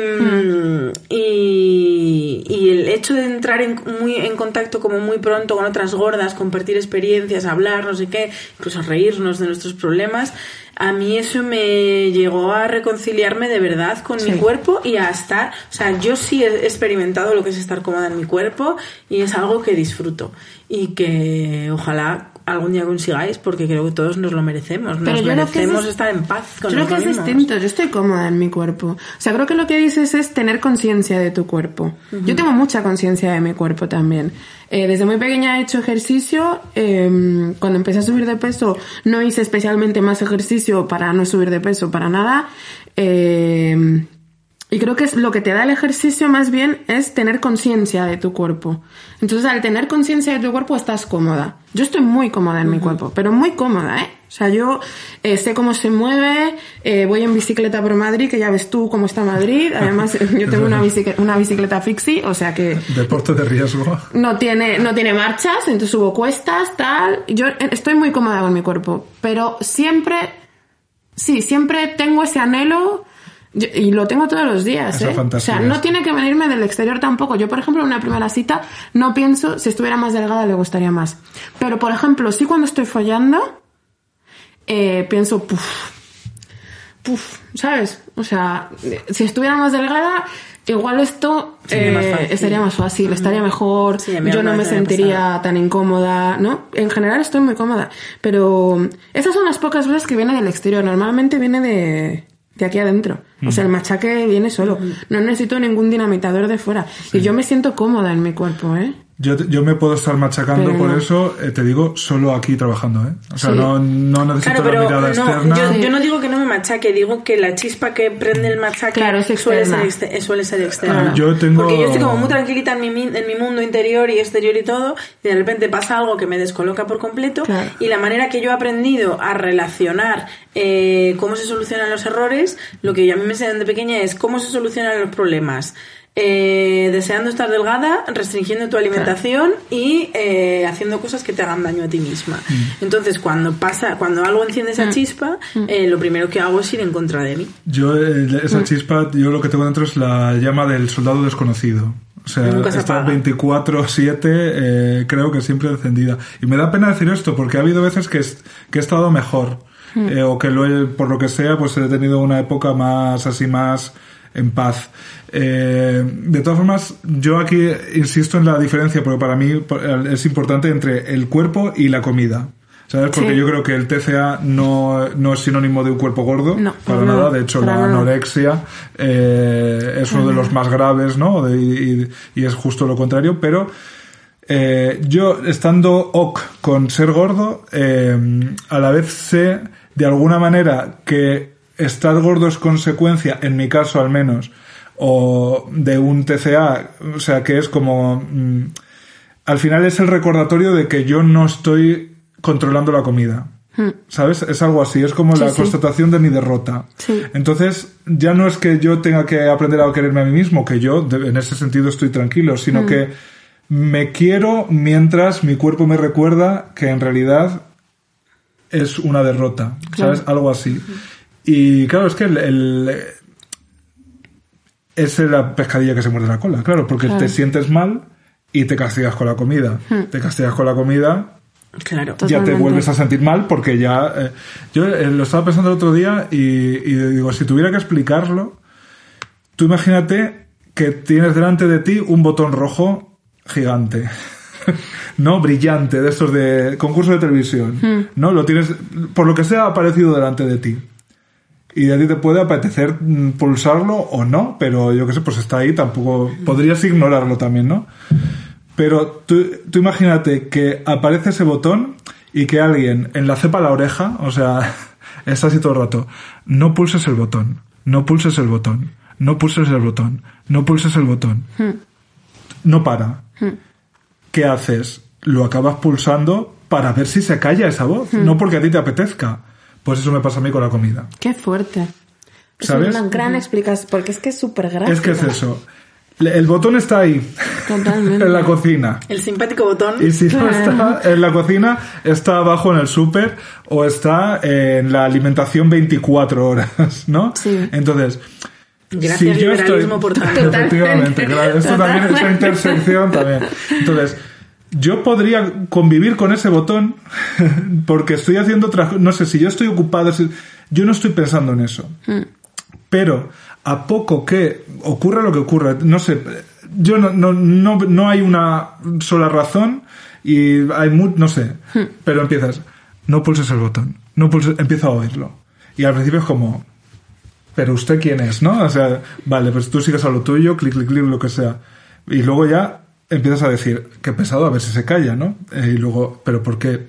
y, y el hecho de entrar en, muy, en contacto como muy pronto con otras gordas, compartir experiencias, hablar, no sé qué, incluso reírnos de nuestros problemas, a mí eso me llegó a reconciliarme de verdad con mi cuerpo y a estar, o sea, yo sí he experimentado lo que es estar cómoda en mi cuerpo y es algo que disfruto y que ojalá algún día consigáis porque creo que todos nos lo merecemos, Pero nos yo es merecemos dis- estar en paz con Yo creo que es distinto, yo estoy cómoda en mi cuerpo. O sea, creo que lo que dices es tener conciencia de tu cuerpo. Yo tengo mucha conciencia de mi cuerpo también. Eh, desde muy pequeña he hecho ejercicio. eh, cuando empecé a subir de peso no hice especialmente más ejercicio para no subir de peso, para nada. Eh, y creo que es lo que te da el ejercicio más bien es tener conciencia de tu cuerpo. Entonces, al tener conciencia de tu cuerpo estás cómoda. Yo estoy muy cómoda en mi cuerpo, pero muy cómoda, ¿eh? O sea, yo eh, sé cómo se mueve, eh, voy en bicicleta por Madrid, que ya ves tú cómo está Madrid. Además, yo tengo una bicicleta, una bicicleta fixie, o sea que Deporte de riesgo. no tiene, no tiene marchas, entonces subo cuestas, tal. Yo eh, estoy muy cómoda con mi cuerpo, pero siempre, sí, siempre tengo ese anhelo yo- y lo tengo todos los días. ¿eh? O sea, no tiene que venirme del exterior tampoco. Yo, por ejemplo, en una primera cita no pienso, si estuviera más delgada le gustaría más. Pero, por ejemplo, sí cuando estoy follando, eh, pienso, puf, puf, ¿sabes? O sea, si estuviera más delgada, igual esto Sería más eh, fácil. estaría más fácil, estaría mejor, Sí, yo no me sentiría pasado. tan incómoda, ¿no? En general estoy muy cómoda, pero esas son las pocas veces que viene del exterior, normalmente viene de, de aquí adentro. O sea, el machaque viene solo. No necesito ningún dinamitador de fuera. Y yo me siento cómoda en mi cuerpo, ¿eh? Yo, te- yo me puedo estar machacando Pero por no. eso, eh, te digo, solo aquí trabajando, ¿eh? O sea, Sí. no, no necesito Claro, pero la mirada no, externa. yo, yo no digo que no me machaque, digo que la chispa que prende el machaque Claro, es suele, ser suele ser externa. Ah, yo tengo- Porque yo estoy como muy tranquilita en mi, en mi mundo interior y exterior y todo, y de repente pasa algo que me descoloca por completo, Claro. y la manera que yo he aprendido a relacionar eh, cómo se solucionan los errores, lo que a mí me enseñan de pequeña es cómo se solucionan los problemas. Eh, deseando estar delgada, restringiendo tu alimentación y eh, haciendo cosas que te hagan daño a ti misma. Mm. Entonces, cuando pasa, cuando algo enciende esa chispa, eh, lo primero que hago es ir en contra de mí. Yo, eh, esa Mm. chispa, yo lo que tengo dentro es la llama del soldado desconocido. O sea, se está apaga. 24-7, eh, creo que siempre encendida. Y me da pena decir esto, porque ha habido veces que, es- que he estado mejor. Mm. eh, o que lo he, por lo que sea, pues he tenido una época más, así, más en paz. Eh, de todas formas, yo aquí insisto en la diferencia, porque para mí es importante entre el cuerpo y la comida. ¿Sabes? Porque Sí. yo creo que el TCA no, no es sinónimo de un cuerpo gordo, No, para no, nada. De hecho, la nada. anorexia eh, es uno de los más graves, ¿no? De- y, y es justo lo contrario. Pero eh, yo, estando ok con ser gordo, a la vez sé de alguna manera que estar gordo es consecuencia, en mi caso al menos, o de un TCA, o sea, que es como... mm, al final es el recordatorio de que yo no estoy controlando la comida. ¿Sabes? Es algo así, es como Hmm. Sí, la sí. constatación de mi derrota. Sí. Entonces, ya no es que yo tenga que aprender a quererme a mí mismo, que yo en ese sentido estoy tranquilo, sino Hmm. que me quiero mientras mi cuerpo me recuerda que en realidad es una derrota, ¿sabes? Algo así. Y claro, es que el, el- es la pescadilla que se muerde la cola, claro, porque Claro. te sientes mal y te castigas con la comida. Te castigas con la comida, Claro. ya te vuelves a sentir mal porque ya... eh, yo eh, lo estaba pensando el otro día y, y digo, si tuviera que explicarlo, tú imagínate que tienes delante de ti un botón rojo gigante. no brillante, de estos de concurso de televisión. No, lo tienes, por lo que sea, ha aparecido delante de ti. Y a ti te puede apetecer mm, pulsarlo o no, pero yo qué sé, pues está ahí, tampoco podrías ignorarlo también, ¿no? Pero tú, tú imagínate que aparece ese botón y que alguien en la cepa la oreja, o sea, está así todo el rato, no pulses el botón, no pulses el botón, no pulses el botón, no pulses el botón. No para. ¿Qué haces? Lo acabas pulsando para ver si se calla esa voz, no porque a ti te apetezca. Pues eso me pasa a mí con la comida. Qué fuerte. ¿Sabes? Es una gran explicación, porque es que es súper gráfica. Es que es eso. El botón está ahí, Totalmente. en la cocina. El simpático botón. Y si no está en la cocina, está abajo en el súper o está en la alimentación 24 horas, ¿no? Sí. Entonces, Gracias, si yo liberalismo, estoy... por tanto. Efectivamente, claro. Esto también, esta intersección también. Entonces, yo podría convivir con ese botón porque estoy haciendo otra No sé, si yo estoy ocupado, si- yo no estoy pensando en eso. Pero a poco que ocurra lo que ocurra, no sé, yo no, no, no, no hay una sola razón y hay mu- no sé, pero empiezas, no pulses el botón, no pulses, empieza a oírlo. Y al principio es como, pero usted quién es, ¿no? O sea, vale, pues tú sigues a lo tuyo, clic, clic, clic, lo que sea. Y luego ya empiezas a decir, qué pesado, a ver si se calla, ¿no? Eh, y luego, pero ¿por qué?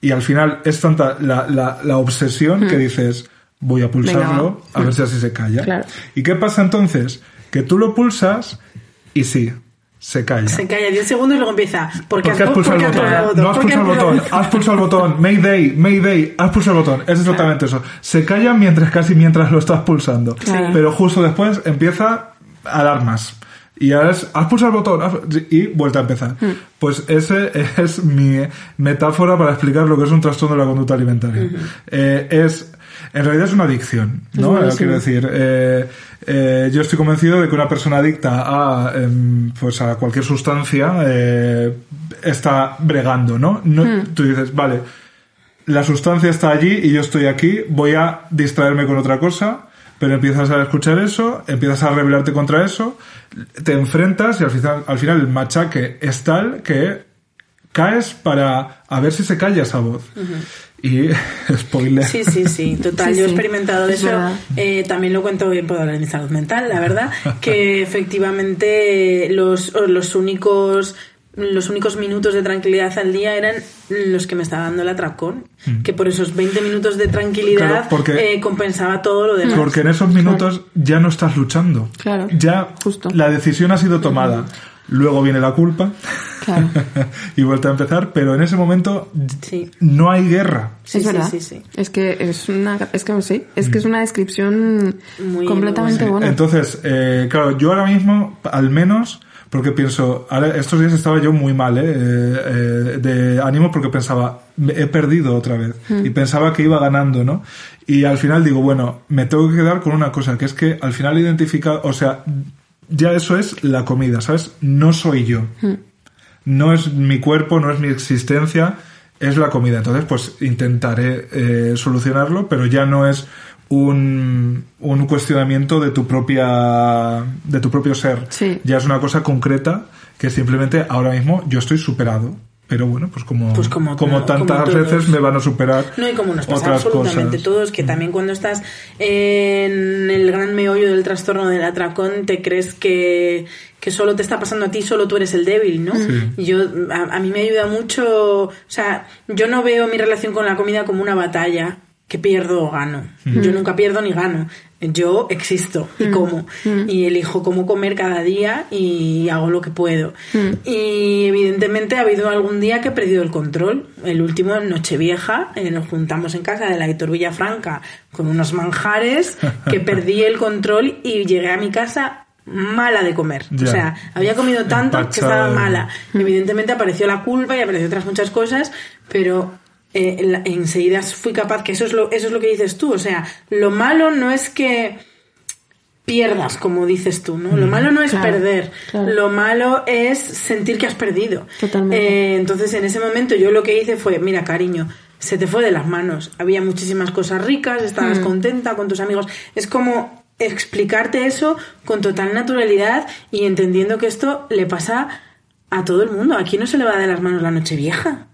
Y al final es tanta la, la, la obsesión que dices, voy a pulsarlo, va. a ver si así se calla. Claro. ¿Y qué pasa entonces? Que tú lo pulsas y sí, se calla. Se calla 10 segundos y luego empieza. Porque, Porque has pulsado el botón. pulsado No has pulsado el botón. Has pulsado el botón. Mayday, Mayday. Has pulsado el botón. Es exactamente eso. Se calla mientras casi mientras lo estás pulsando. Claro. Pero justo después empieza alarmas. Y ahora es, has pulsado el botón has- y vuelta a empezar. Hmm. Pues ese es mi metáfora para explicar lo que es un trastorno de la conducta alimentaria. Eh, es, en realidad es una adicción, ¿no? Quiero decir, eh, eh, yo estoy convencido de que una persona adicta a, em, pues a cualquier sustancia está bregando, ¿no? no Tú dices, vale, la sustancia está allí y yo estoy aquí, voy a distraerme con otra cosa, pero empiezas a escuchar eso, empiezas a rebelarte contra eso, te enfrentas y al final, al final el machaque es tal que caes para a ver si se calla esa voz. Y spoiler. Sí, sí, sí, total. Sí, Yo he experimentado eso. Eh, también lo cuento bien, hablar de mi salud mental, la verdad, que efectivamente los, los únicos los únicos minutos de tranquilidad al día eran los que me estaba dando el atracón. Que por esos 20 minutos de tranquilidad Mm. Claro, porque- eh, compensaba todo lo demás. Porque en esos minutos ya no estás luchando. Claro, Ya justo. la decisión ha sido tomada. Luego viene la culpa Claro. y vuelta a empezar, pero en ese momento Sí. no hay guerra. Sí, es sí, verdad. sí, sí. Es que es una, es que sí, es que es una descripción Muy completamente buena. buena. Entonces, eh, claro, yo ahora mismo, al menos, porque pienso, ahora, estos días estaba yo muy mal, ¿eh? Eh, eh, de ánimo, porque pensaba, "Me- he perdido otra vez. Y pensaba que iba ganando, ¿no? Y al final digo, bueno, me tengo que quedar con una cosa, que es que al final identifica, o sea, ya eso es la comida, ¿sabes? No soy yo. No es mi cuerpo, no es mi existencia, es la comida. Entonces, pues intentaré eh, solucionarlo, pero ya no es un, un cuestionamiento de tu propia de tu propio ser. Sí. Ya es una cosa concreta que simplemente ahora mismo yo estoy superado. Pero bueno, pues como, Pues como tantas como veces me van a superar No, y como nos pasa otras absolutamente cosas. todos, que también cuando estás en el gran meollo del trastorno del atracón, te crees que, que solo te está pasando a ti, solo tú eres el débil, ¿no? Sí. Yo, a, a mí me ayuda mucho, o sea, yo no veo mi relación con la comida como una batalla que pierdo o gano. Yo nunca pierdo ni gano. Yo existo y como. Y elijo cómo comer cada día y hago lo que puedo. Y evidentemente ha habido algún día que he perdido el control. El último en Nochevieja, eh, nos juntamos en casa de la Héctor Villafranca con unos manjares que perdí el control y llegué a mi casa mala de comer. Ya. O sea, había comido tanto que Empachada. estaba mala. Evidentemente apareció la culpa y apareció otras muchas cosas, pero eh, enseguida fui capaz, que eso es, lo, eso es lo que dices tú, o sea, lo malo no es que pierdas, como dices tú, ¿no? Lo malo no es Claro, perder, claro. lo malo es sentir que has perdido. Totalmente. Eh, entonces, en ese momento yo lo que hice fue, mira, cariño, se te fue de las manos. Había muchísimas cosas ricas, estabas contenta con tus amigos. Es como explicarte eso con total naturalidad y entendiendo que esto le pasa a todo el mundo. ¿A quién no se le va de las manos la noche vieja?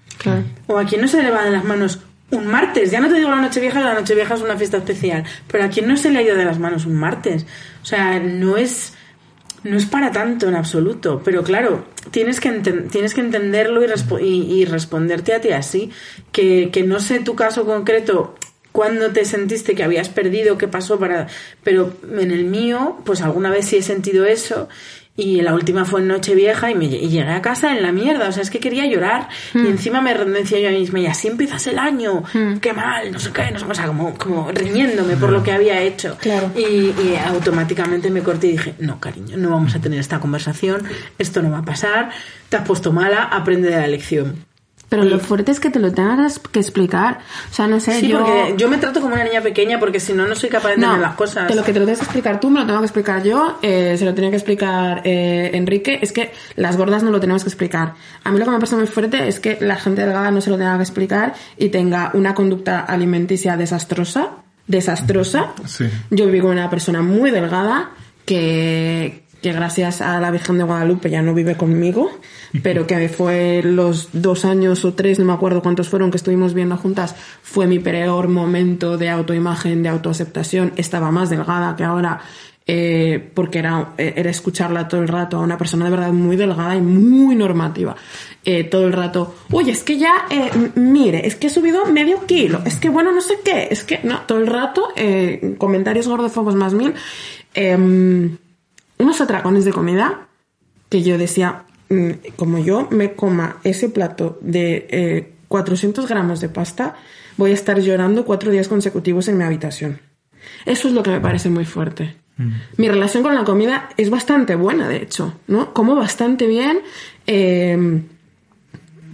¿O a quién no se le va de las manos un martes? Ya no te digo la noche vieja, la noche vieja es una fiesta especial, pero ¿a quién no se le ha ido de las manos un martes? O sea, no es no es para tanto en absoluto, pero claro, tienes que, tienes que entenderlo y- y responderte a ti así, que, que no sé tu caso concreto, cuándo te sentiste que habías perdido, qué pasó para... Pero en el mío, pues alguna vez sí he sentido eso y la última fue en Nochevieja y, me, y llegué a casa en la mierda, o sea, es que quería llorar y encima me decía yo a mí misma, y así empiezas el año, qué mal, no sé qué, no sé, o sea, como, como riñéndome por lo que había hecho. Claro. Y, y automáticamente me corté y dije, no, cariño, no vamos a tener esta conversación, esto no va a pasar, te has puesto mala, aprende de la lección. Pero lo fuerte es que te lo tengas que explicar. O sea, no sé, Sí, yo... porque yo me trato como una niña pequeña porque si no, no soy capaz de entender No, las cosas. de lo que te lo tienes que explicar tú, me lo tengo que explicar yo, eh, se lo tenía que explicar eh, Enrique. Es que las gordas no lo tenemos que explicar. A mí lo que me parece muy fuerte es que la gente delgada no se lo tenga que explicar y tenga una conducta alimenticia desastrosa. Desastrosa. Sí. Yo viví con una persona muy delgada que, que gracias a la Virgen de Guadalupe ya no vive conmigo, pero que fue los dos años o tres, no me acuerdo cuántos fueron que estuvimos viendo juntas, fue mi peor momento de autoimagen, de autoaceptación. Estaba más delgada que ahora. eh, porque era, era escucharla todo el rato a una persona de verdad muy delgada y muy normativa. Eh, todo el rato, oye, es que ya, eh, mire, es que he subido medio kilo, es que bueno, no sé qué, es que, no, todo el rato, eh, comentarios gordofobos más mil, em, unos atracones de comida que yo decía, mm, como yo me coma ese plato de eh, 400 gramos de pasta, voy a estar llorando cuatro días consecutivos en mi habitación. Eso es lo que me parece muy fuerte. Mi relación con la comida es bastante buena, de hecho, ¿no? Como bastante bien. eh,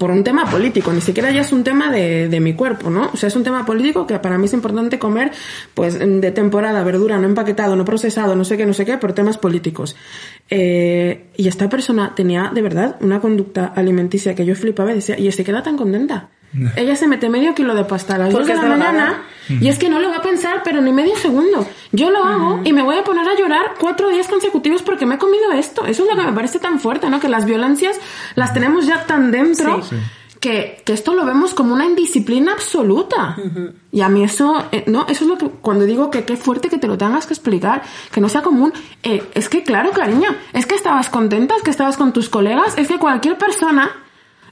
por un tema político, ni siquiera ya es un tema de, de mi cuerpo, ¿no? O sea, es un tema político que para mí es importante comer, pues, de temporada, verdura, no empaquetado, no procesado, no sé qué, no sé qué, por temas políticos. Eh, y esta persona tenía, de verdad, una conducta alimenticia que yo flipaba y decía, y se queda tan contenta. Ella se mete medio kilo de pasta a las Porque 2 de la mañana y es que no lo va a pensar, pero ni medio segundo. Yo lo hago y me voy a poner a llorar cuatro días consecutivos porque me he comido esto. Eso es lo que me parece tan fuerte, ¿no? Que las violencias las tenemos ya tan dentro Sí. que, que esto lo vemos como una indisciplina absoluta. Y a mí eso, eh, no, eso es lo que, cuando digo que qué fuerte que te lo tengas que explicar, que no sea común, eh, es que claro, cariño, es que estabas contenta, es que estabas con tus colegas, es que cualquier persona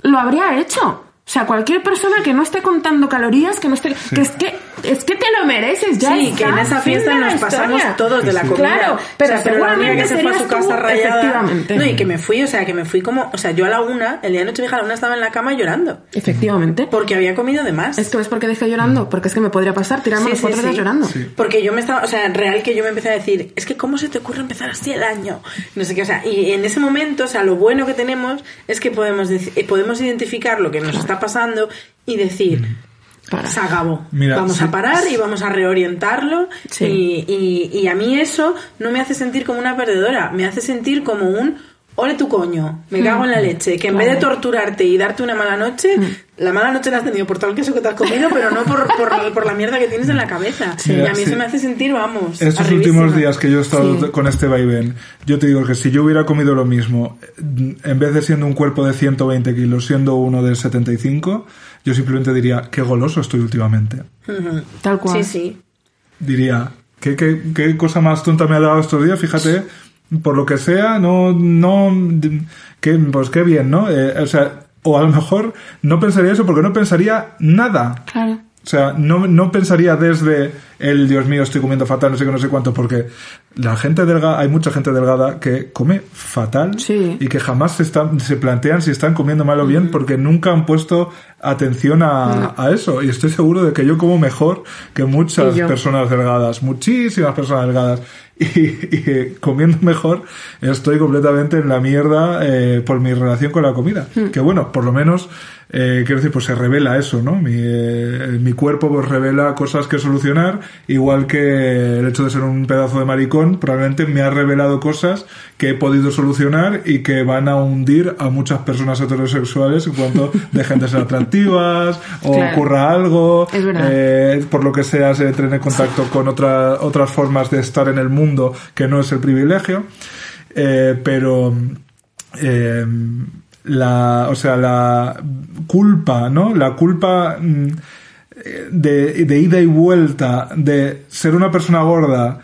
lo habría hecho. O sea, cualquier persona que no esté contando calorías, que no esté, que es que, es que te lo mereces ya. Sí, que en esa fiesta nos pasamos todos de la comida. Claro, O pero sea, pero la única que seguramente se fue a su casa tú, rayada. efectivamente. No, y que me fui, o sea, que me fui como, o sea, yo a la una, el día de Nochevieja a la una estaba en la cama llorando. Efectivamente. Porque había comido de más. Es que ves por qué dejé llorando, porque es que me podría pasar tirarme Sí, los sí, cuatro días sí. llorando. Porque yo me estaba, o sea, real que yo me empecé a decir, es que cómo se te ocurre empezar así el año, no sé qué, o sea, y en ese momento, o sea, lo bueno que tenemos es que podemos eh, podemos identificar lo que nos está pasando y decir, Para. se acabó, Mira, vamos sí. a parar y vamos a reorientarlo Sí. y, y- y a mí eso no me hace sentir como una perdedora, me hace sentir como un ole tu coño, me cago en la leche, que en vez de Mm. Mm. torturarte y darte una mala noche, la mala noche la has tenido por todo el queso que te has comido, pero no por, por, por la mierda que tienes en la cabeza. Mira, y a mí sí. eso me hace sentir, vamos, Estos arribísima. últimos días que yo he estado Sí. con este vaivén, yo te digo que si yo hubiera comido lo mismo, en vez de siendo un cuerpo de 120 kilos, siendo uno de 75, yo simplemente diría, qué goloso estoy últimamente. Tal cual. Sí, sí. Diría, ¿qué, qué, qué cosa más tonta me ha dado estos días? Fíjate, por lo que sea, no, no, que, pues qué bien, ¿no? Eh, o sea, o a lo mejor no pensaría eso porque no pensaría nada. Claro. O sea, no, no pensaría desde el Dios mío, estoy comiendo fatal, no sé qué, no sé cuánto, porque la gente delgada, hay mucha gente delgada que come fatal Sí. y que jamás se, están, se plantean si están comiendo mal o bien porque nunca han puesto atención a, a eso. Y estoy seguro de que yo como mejor que muchas personas delgadas, muchísimas personas delgadas. Y, y comiendo mejor estoy completamente en la mierda eh, por mi relación con la comida. Que bueno, por lo menos, eh, quiero decir, pues se revela eso, ¿no? Mi, eh, mi cuerpo pues revela cosas que solucionar, igual que el hecho de ser un pedazo de maricón probablemente me ha revelado cosas que he podido solucionar y que van a hundir a muchas personas heterosexuales en cuanto dejen de ser atractivas o Claro. ocurra algo, eh, por lo que sea se en contacto con otra, otras formas de estar en el mundo que no es el privilegio, Eh, pero eh, la, o sea, la culpa, ¿no? La culpa mm, de, de ida y vuelta de ser una persona gorda,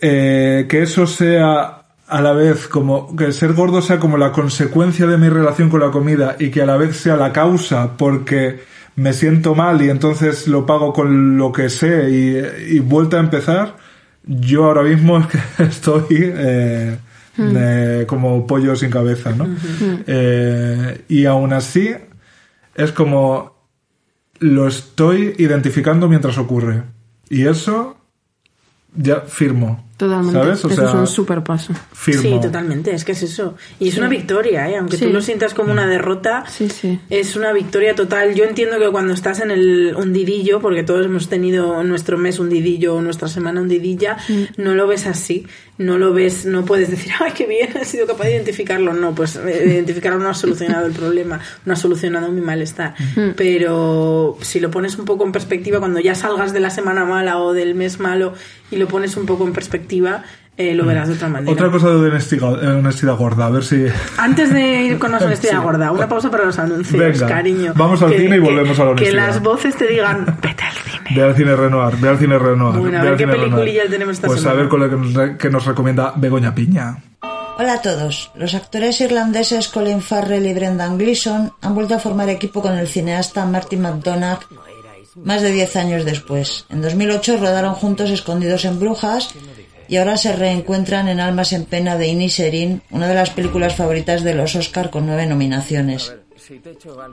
eh, que eso sea a la vez como que ser gordo sea como la consecuencia de mi relación con la comida y que a la vez sea la causa porque me siento mal y entonces lo pago con lo que sé y, y vuelta a empezar yo ahora mismo estoy eh, eh, como pollo sin cabeza no Eh, y aún así es como lo estoy identificando mientras ocurre. Y eso ya firmo Totalmente. ¿sabes? O Eso sea, es un super paso. firmo Sí, totalmente, es que es eso. Y es una victoria, ¿eh? aunque Sí. tú lo sientas como una derrota, Sí, sí. es una victoria total. Yo entiendo que cuando estás en el hundidillo, porque todos hemos tenido nuestro mes hundidillo o nuestra semana hundidilla, no lo ves así. No lo ves, no puedes decir, ay, qué bien, he sido capaz de identificarlo. No, pues eh, identificarlo no ha solucionado el problema, no ha solucionado mi malestar. Pero si lo pones un poco en perspectiva, cuando ya salgas de la semana mala o del mes malo y lo pones un poco en perspectiva, eh, lo verás de otra manera. otra cosa de honestidad, eh, honestidad gorda a ver si Antes de ir con la honestidad Sí. gorda, una pausa para los anuncios, Venga, cariño. vamos al cine y volvemos a la Que honestidad. las voces te digan, vete al cine. Ve al cine Renoir, ve al cine Renoir. Bueno, a ve ver al qué cine Renoir. peliculilla tenemos esta pues semana. a ver con lo que nos, que nos recomienda Begoña Piña. Hola a todos. Los actores irlandeses Colin Farrell y Brendan Gleeson han vuelto a formar equipo con el cineasta Martin McDonagh más de 10 años después. En 2008 rodaron juntos Escondidos en Brujas y ahora se reencuentran en Almas en Pena de Inisherin, una de las películas favoritas de los Oscar con nueve nominaciones.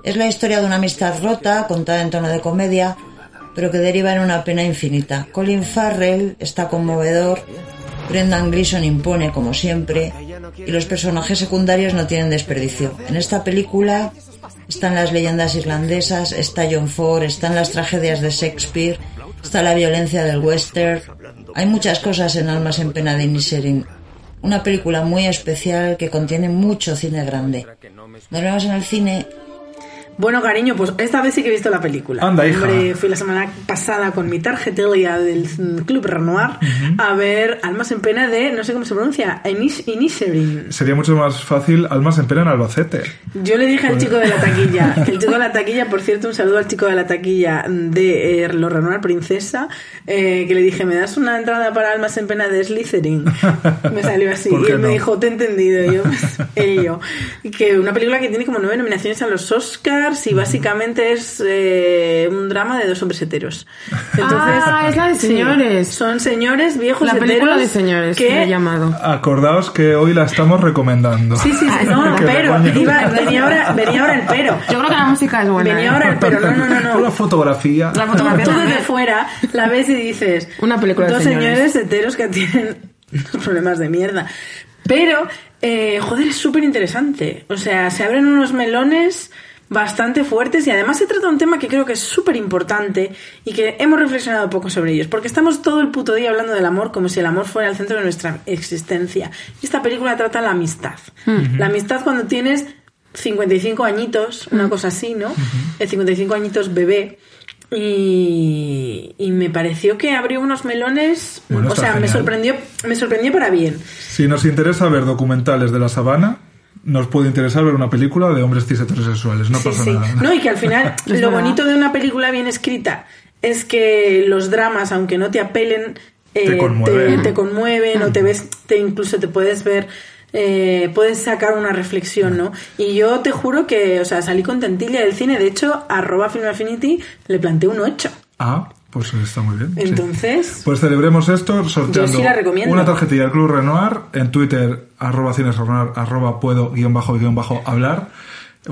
Es la historia de una amistad rota, contada en tono de comedia, pero que deriva en una pena infinita. Colin Farrell está conmovedor, Brendan Gleeson impone como siempre, y los personajes secundarios no tienen desperdicio. En esta película están las leyendas irlandesas, está John Ford, están las tragedias de Shakespeare, está la violencia del western. Hay muchas cosas en Almas en Pena de Inisherin. Una película muy especial que contiene mucho cine grande. Nos vemos en el cine Bueno, cariño, pues esta vez sí que he visto la película. Anda, hija. Hombre, fui la semana pasada con mi tarjetería del Club Renoir a ver Almas en Pena de, no sé cómo se pronuncia, Inis. Sería mucho más fácil Almas en Pena en Albacete. Yo le dije al Pues- chico de la taquilla, el chico de la taquilla, por cierto, un saludo al chico de la taquilla de eh, Los Renoir Princesa, eh, que le dije, ¿me das una entrada para Almas en Pena de Slytherin? Me salió así. ¿Por Y él me dijo, te he entendido. Y yo, él y yo. Que una película que tiene como nueve nominaciones a los Oscars y básicamente es eh, un drama de dos hombres heteros. Ah, es la de sí, señores. son señores viejos La película heteros de señores, que he llamado. Acordaos que hoy la estamos recomendando. Sí, sí, sí, no, pero iba- venía, ahora, venía ahora el pero. Yo creo que la música es buena. Venía ¿eh? ahora el pero, no, no, no, no. Una fotografía. La fotografía Tú desde fuera la ves y dices... Una película de Dos señores. señores heteros que tienen problemas de mierda. Pero, eh, joder, es súper interesante. O sea, se abren unos melones bastante fuertes y además se trata de un tema que creo que es súper importante y que hemos reflexionado poco sobre ellos, porque estamos todo el puto día hablando del amor como si el amor fuera el centro de nuestra existencia. Y esta película trata la amistad. La amistad cuando tienes 55 añitos, una cosa así, ¿no? El 55 añitos bebé. Y, y me pareció que abrió unos melones, Bueno, o sea, me sorprendió, me sorprendió para bien. Si nos interesa ver documentales de la sabana, nos puede interesar ver una película de hombres cis heterosexuales. No Sí, pasa sí. nada. No, y que al final lo bonito de una película bien escrita es que los dramas, aunque no te apelen, eh, Te conmueven. te, te conmueven o te ves, te incluso te puedes ver, eh, puedes sacar una reflexión, ¿no? Y yo te juro que, o sea, salí contentilla del cine. De hecho, arroba Film Affinity le planteé un 8. Ah, pues está muy bien. sí. Entonces, Pues celebremos esto sorteando sí una tarjetilla del Club Renoir en Twitter, arroba cines Renoir, arroba puedo guion bajo guion bajo hablar,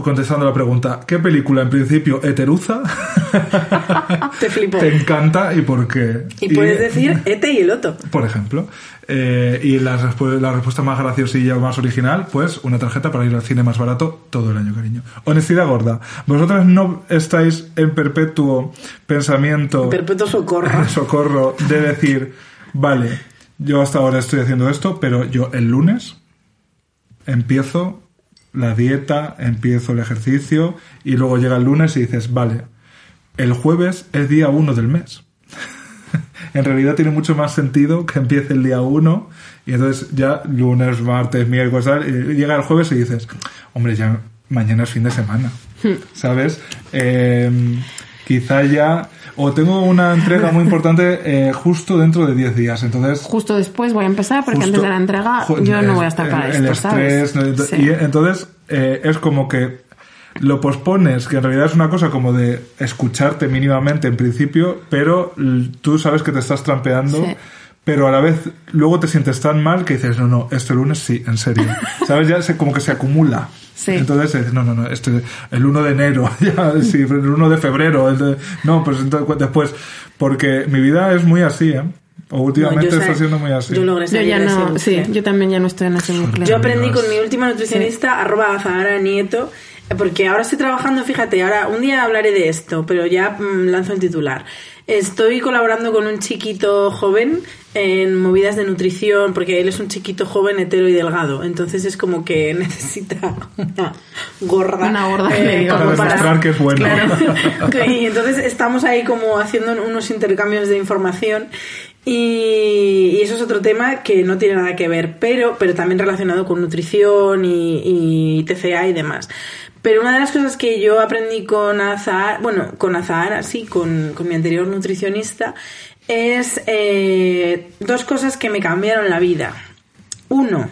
contestando la pregunta, ¿qué película en principio heteruza te flipo. te encanta y por qué? Y puedes decir Ete y el Otto. Por ejemplo. Eh, y la, respu- la respuesta más graciosilla o más original, pues una tarjeta para ir al cine más barato todo el año, cariño. Honestidad gorda. Vosotras no estáis en perpetuo pensamiento Perpetuo socorro. socorro de decir, vale, yo hasta ahora estoy haciendo esto, pero yo el lunes empiezo la dieta, empiezo el ejercicio y luego llega el lunes y dices, vale, el jueves es día uno del mes. en realidad tiene mucho más sentido que empiece el día uno y entonces ya lunes, martes, miércoles, tal, y llega el jueves y dices, hombre, ya mañana es fin de semana, ¿sabes? Eh, quizá ya... O tengo una entrega muy importante eh, justo dentro de 10 días, entonces... Justo después voy a empezar porque Justo- antes de la entrega yo no voy a estar para el, esto, el ¿sabes? estrés, ¿no? Sí. y entonces eh, es como que lo pospones, que en realidad es una cosa como de escucharte mínimamente en principio, pero tú sabes que te estás trampeando, Sí. Pero a la vez luego te sientes tan mal que dices, no, no, este lunes sí, en serio. ¿Sabes? Ya se, como que se acumula. Sí. Entonces dices, no, no, no, este, el 1 de enero, ya, sí, el 1 de febrero, el de- no, pues entonces, después, porque mi vida es muy así, ¿eh? O últimamente No, está sa- siendo muy así. Yo logré Yo ya no, sí, yo también ya no estoy en ese bucle. Yo aprendí con mi última nutricionista, arroba Zahara Nieto, porque ahora estoy trabajando, fíjate, ahora un día hablaré de esto, pero ya mm, lanzo el titular. Estoy colaborando con un chiquito joven en movidas de nutrición, porque él es un chiquito joven, hetero y delgado. Entonces es como que necesita una gorda. eh, Una gorda que como Para demostrar que es bueno. Claro. y entonces estamos ahí como haciendo unos intercambios de información y, y eso es otro tema que no tiene nada que ver, pero, pero también relacionado con nutrición y, y TCA y demás. Pero una de las cosas que yo aprendí con Azahara, bueno, con Azahara, sí, con, con mi anterior nutricionista, es eh, dos cosas que me cambiaron la vida. Uno,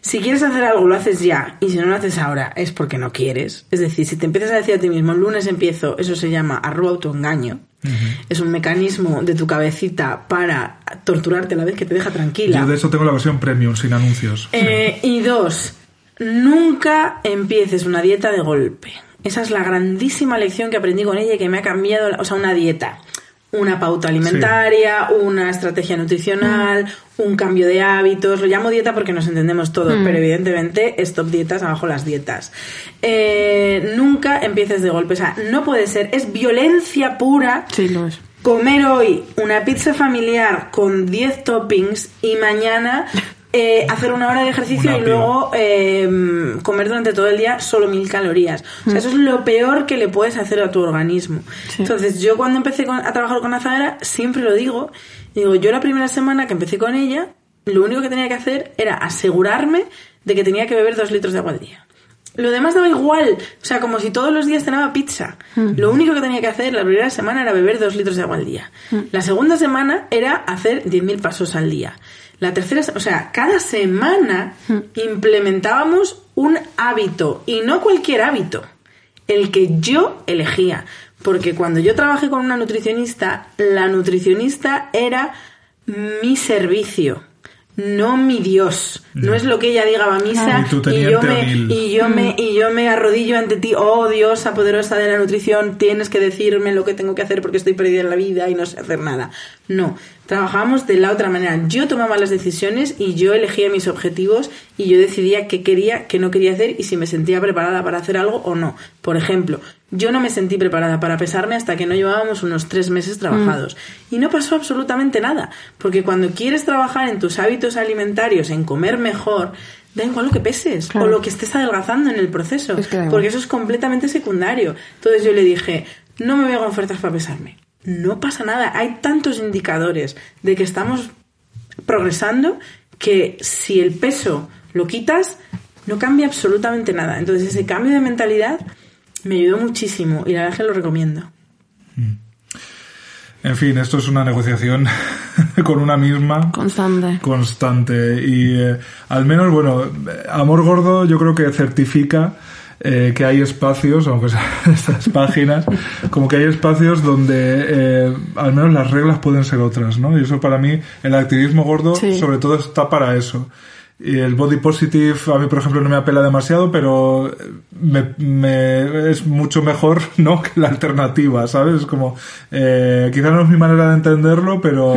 si quieres hacer algo, lo haces ya. Y si no lo haces ahora, es porque no quieres. Es decir, si te empiezas a decir a ti mismo, el lunes empiezo, eso se llama arroba autoengaño. Es un mecanismo de tu cabecita para torturarte a la vez que te deja tranquila. Yo de eso tengo la versión premium, sin anuncios. Eh, y dos, nunca empieces una dieta de golpe. Esa es la grandísima lección que aprendí con ella y que me ha cambiado, la- o sea, una dieta. Una pauta alimentaria, una estrategia nutricional, un cambio de hábitos. Lo llamo dieta porque nos entendemos todos, pero evidentemente stop dietas, abajo las dietas. Eh, nunca empieces de golpe. O sea, no puede ser. Es violencia pura Sí, lo es. comer hoy una pizza familiar con 10 toppings y mañana eh, hacer una hora de ejercicio Una y piba. luego eh, comer durante todo el día solo mil calorías. O sea, eso es lo peor que le puedes hacer a tu organismo. Entonces, yo cuando empecé con- a trabajar con Azahara, siempre lo digo, digo, yo la primera semana que empecé con ella, lo único que tenía que hacer era asegurarme de que tenía que beber dos litros de agua al día. Lo demás daba igual, o sea, como si todos los días cenaba pizza. Lo único que tenía que hacer la primera semana era beber dos litros de agua al día. La segunda semana era hacer 10.000 pasos al día. La tercera, o sea, cada semana implementábamos un hábito y no cualquier hábito, el que yo elegía. Porque cuando yo trabajé con una nutricionista, la nutricionista era mi servicio, no mi Dios. No es lo que ella diga va a misa Y yo me, y yo me y yo me arrodillo ante ti, oh diosa poderosa de la nutrición, tienes que decirme lo que tengo que hacer porque estoy perdida en la vida y no sé hacer nada. No, trabajábamos de la otra manera. Yo tomaba las decisiones y yo elegía mis objetivos y yo decidía qué quería, qué no quería hacer y si me sentía preparada para hacer algo o no. Por ejemplo, yo no me sentí preparada para pesarme hasta que no llevábamos unos tres meses trabajados. Y no pasó absolutamente nada, porque cuando quieres trabajar en tus hábitos alimentarios, en comer mejor, da igual lo que peses Claro. o lo que estés adelgazando en el proceso, Es que porque eso es completamente secundario. Entonces yo le dije, no me veo con ofertas para pesarme. No pasa nada, hay tantos indicadores de que estamos progresando que si el peso lo quitas, no cambia absolutamente nada. Entonces ese cambio de mentalidad me ayudó muchísimo y la verdad es que lo recomiendo. En fin, esto es una negociación con una misma. Constante. constante y eh, al menos bueno amor gordo yo creo que certifica eh, que hay espacios aunque sean estas páginas como que hay espacios donde eh, al menos las reglas pueden ser otras no y eso para mí el activismo gordo Sí. sobre todo está para eso y el body positive a mí por ejemplo no me apela demasiado pero me, me- es mucho mejor no que la alternativa sabes como eh, quizás no es mi manera de entenderlo pero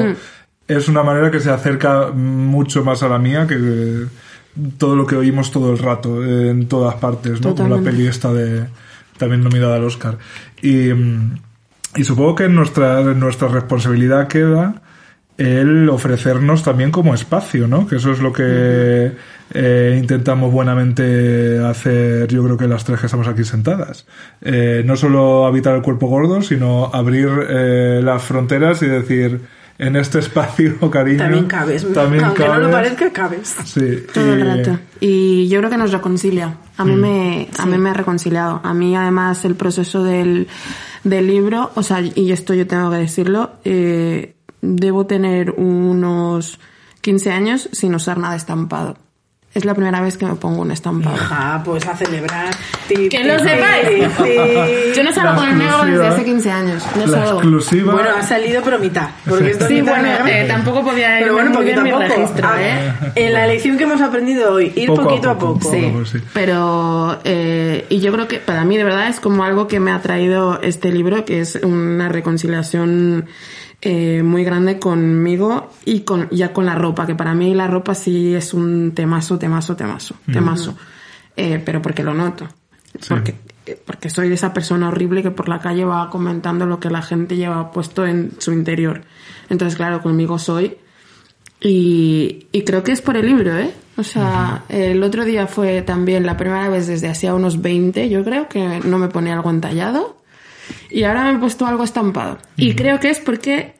es una manera que se acerca mucho más a la mía que eh, todo lo que oímos todo el rato eh, en todas partes no como la Totalmente. peli esta de también nominada al Oscar. Y, mm, y supongo que en nuestra en nuestra responsabilidad queda el ofrecernos también como espacio, ¿no? Que eso es lo que eh, intentamos buenamente hacer, yo creo que las tres que estamos aquí sentadas. Eh, no solo habitar el cuerpo gordo, sino abrir eh, las fronteras y decir, en este espacio, cariño... También cabes, también aunque no lo cabes". parezca, cabes. Sí, Todo el y- rato. Y yo creo que nos reconcilia. A mí me, a mí me ha reconciliado. A mí además el proceso del, del libro, o sea, y esto yo tengo que decirlo, eh, debo tener unos 15 años sin usar nada estampado. Es la primera vez que me pongo un estampado. Hija, pues a celebrar. Ti, Que lo sepáis. Yo no salgo con el negro desde hace 15 años. No La salgo. exclusiva... Bueno, ha salido pero mitad. Porque esto es Sí, mitad bueno, eh, tampoco podía Pero irme bueno, muy poquito a bien mi poco. registro, Ah, ¿eh? En la lección que hemos aprendido hoy, ir Poco poquito a poco, Sí, poco, sí. pero eh, y yo creo que para mí de verdad es como algo que me ha traído este libro, que es una reconciliación eh, muy grande conmigo y con ya con la ropa, que para mí la ropa sí es un temazo, temazo, temazo, temazo, Eh, pero porque lo noto, porque eh, porque soy de esa persona horrible que por la calle va comentando lo que la gente lleva puesto en su interior. Entonces, claro, conmigo soy y, y creo que es por el libro, ¿eh? O sea, el otro día fue también la primera vez desde hacía unos 20, yo creo, que no me ponía algo entallado. Y ahora me he puesto algo estampado. Y creo que es porque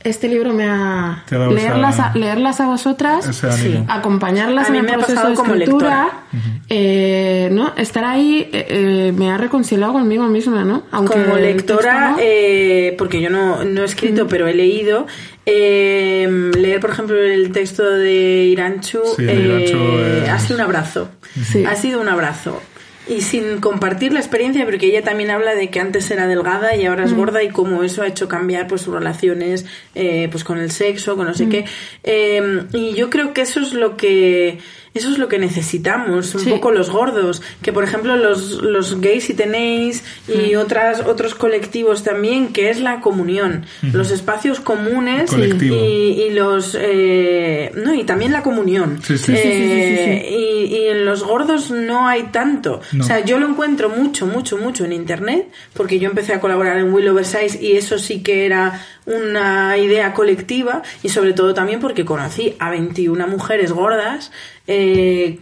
este libro me ha... Te ha dado Leerlas, a, leerlas a vosotras, acompañarlas A en el me ha proceso pasado de como escritura, lectora. eh, ¿no? Estar ahí eh, eh, me ha reconciliado conmigo misma, ¿no? Aunque Como lectora, texto no. eh, porque yo no, no he escrito, pero he leído, eh, leer, por ejemplo, el texto de Iranchu, Sí, de eh, Iranchu es- ha sido un abrazo. Sí. Ha sido un abrazo. Y sin compartir la experiencia, porque ella también habla de que antes era delgada y ahora es gorda y cómo eso ha hecho cambiar pues sus relaciones eh, pues con el sexo, con no sé qué. Eh, y yo creo que eso es lo que eso es lo que necesitamos, un Sí. poco los gordos, que por ejemplo los, los gays y tenéis y otras otros colectivos también, que es la comunión, los espacios comunes y, los eh, no y también la comunión. Sí, sí. Eh. Y, y en los gordos no hay tanto. No. O sea, yo lo encuentro mucho, mucho, mucho en internet, porque yo empecé a colaborar en Will Oversize y eso sí que era una idea colectiva y sobre todo también porque conocí a 21 mujeres gordas eh,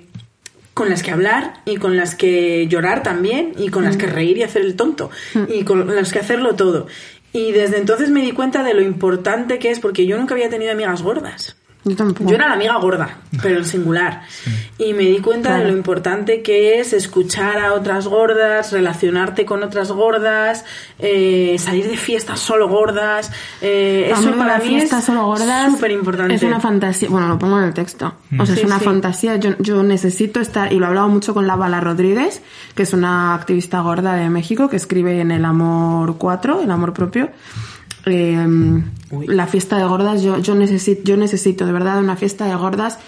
con las que hablar y con las que llorar también y con las que reír y hacer el tonto y con las que hacerlo todo. Y desde entonces me di cuenta de lo importante que es porque yo nunca había tenido amigas gordas. Yo tampoco. Yo era la amiga gorda, pero en singular. Y me di cuenta de lo importante que es escuchar a otras gordas, relacionarte con otras gordas, eh, salir de fiestas solo gordas. Eh, eso mí para mí es solo gordas súper importante. Es una fantasía. Bueno, lo pongo en el texto. O sea, Sí, es una sí. fantasía. Yo, yo necesito estar, y lo he hablado mucho con la Bala Rodríguez, que es una activista gorda de México que escribe en El Amor 4, El Amor Propio. Eh, la fiesta de gordas, yo, yo necesito, yo necesito de verdad una fiesta de gordas.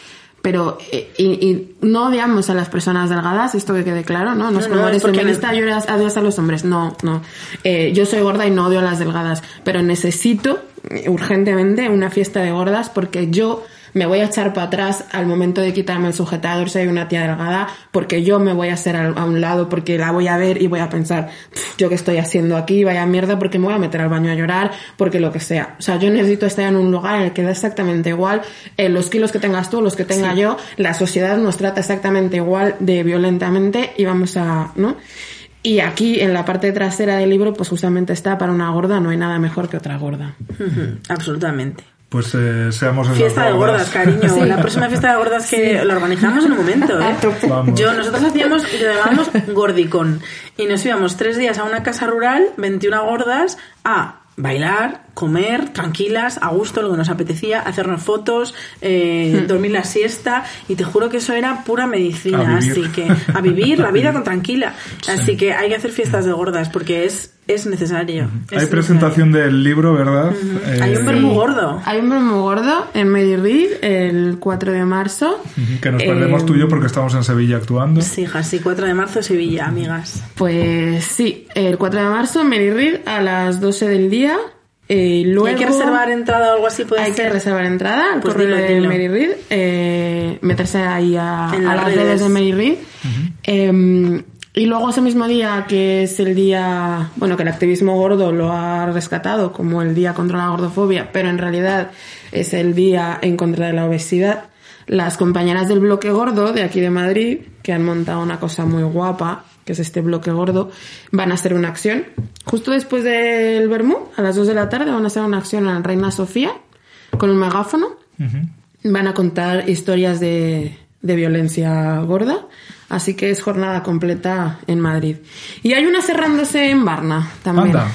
Pero, eh, y, y no odiamos a las personas delgadas, esto que quede claro, ¿no? No es como no, es eres feminista, no- yo odias a los hombres. No, no. Eh, yo soy gorda y no odio a las delgadas. Pero necesito urgentemente una fiesta de gordas porque yo me voy a echar para atrás al momento de quitarme el sujetador si hay una tía delgada, porque yo me voy a hacer a un lado, porque la voy a ver y voy a pensar, "Pf, yo qué estoy haciendo aquí, vaya mierda, porque me voy a meter al baño a llorar, porque lo que sea. O sea, yo necesito estar en un lugar en el que da exactamente igual eh, los kilos que tengas tú, los que tenga yo, la sociedad nos trata exactamente igual de violentamente y vamos a, ¿no? Y aquí, en la parte trasera del libro, pues justamente está para una gorda, no hay nada mejor que otra gorda. Absolutamente. Pues eh, seamos esas Fiesta de gordas, cariño. Sí. La próxima fiesta de gordas que la organizamos en un momento, ¿eh? Yo, nosotros hacíamos, y lo llamábamos gordicón. Y nos íbamos tres días a una casa rural, 21 gordas, a bailar, comer, tranquilas, a gusto, lo que nos apetecía, hacernos fotos, eh, Hmm. dormir la siesta. Y te juro que eso era pura medicina. Así que, a vivir la vida con tranquila. Así que hay que hacer fiestas de gordas porque es, es necesario. Es Hay presentación del libro, ¿verdad? necesario. Hay un Eh, vermú gordo. Hay un muy gordo en Read el 4 de marzo. Que nos perdemos Eh, tú y yo porque estamos en Sevilla actuando. Sí, hija, sí, 4 de marzo, Sevilla, amigas. Pues sí, el 4 de marzo, Mary Read a las 12 del día. eh, ¿Y luego hay que reservar entrada o algo así? Puede Hay que ser? reservar entrada al Pues correo dilo, de Read, eh, meterse ahí a, En a las redes. redes. de. Eh, y luego ese mismo día, que es el día, bueno, que el activismo gordo lo ha rescatado como el día contra la gordofobia, pero en realidad es el día en contra de la obesidad. Las compañeras del bloque gordo de aquí de Madrid, que han montado una cosa muy guapa, que es este bloque gordo, van a hacer una acción. Justo después del Bermú, a las 2 de la tarde, van a hacer una acción en Reina Sofía con un megáfono. Van a contar historias de, de violencia gorda. Así que es jornada completa en Madrid. Y hay una cerrándose en Varna también. Anda.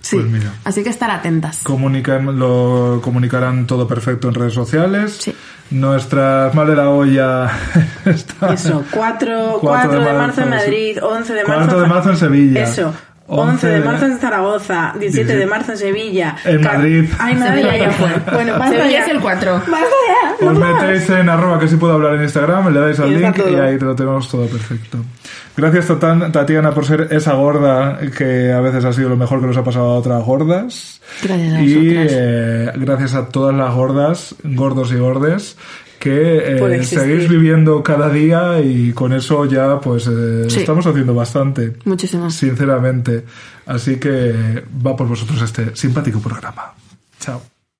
Sí. Pues mira. Así que estar atentas. Comunican, lo comunicarán todo perfecto en redes sociales. Sí. Nuestras mal de la olla está Eso, 4, Cuatro de, marzo en. Madrid, 11 de marzo... 4 de marzo en Sevilla. Eso. 11 de marzo en Zaragoza, 17 de marzo en Sevilla. En Ca- Madrid. Ay, madre, ya fue. Bueno, basta Sevilla ya. es el 4. Basta ya. Os no más. metéis en arroba que sí puedo hablar en Instagram, le dais al Y está link y todo. ahí te lo tenemos todo perfecto. Gracias Tatan- Tatiana por ser esa gorda que a veces ha sido lo mejor que nos ha pasado a otras gordas. Gracias a y vosotras. eh, gracias a todas las gordas, gordos y gordes que eh, seguís viviendo cada día y con eso ya pues eh, Sí. estamos haciendo bastante. Muchísimo. Sinceramente. Así que va por vosotros este simpático programa. Chao.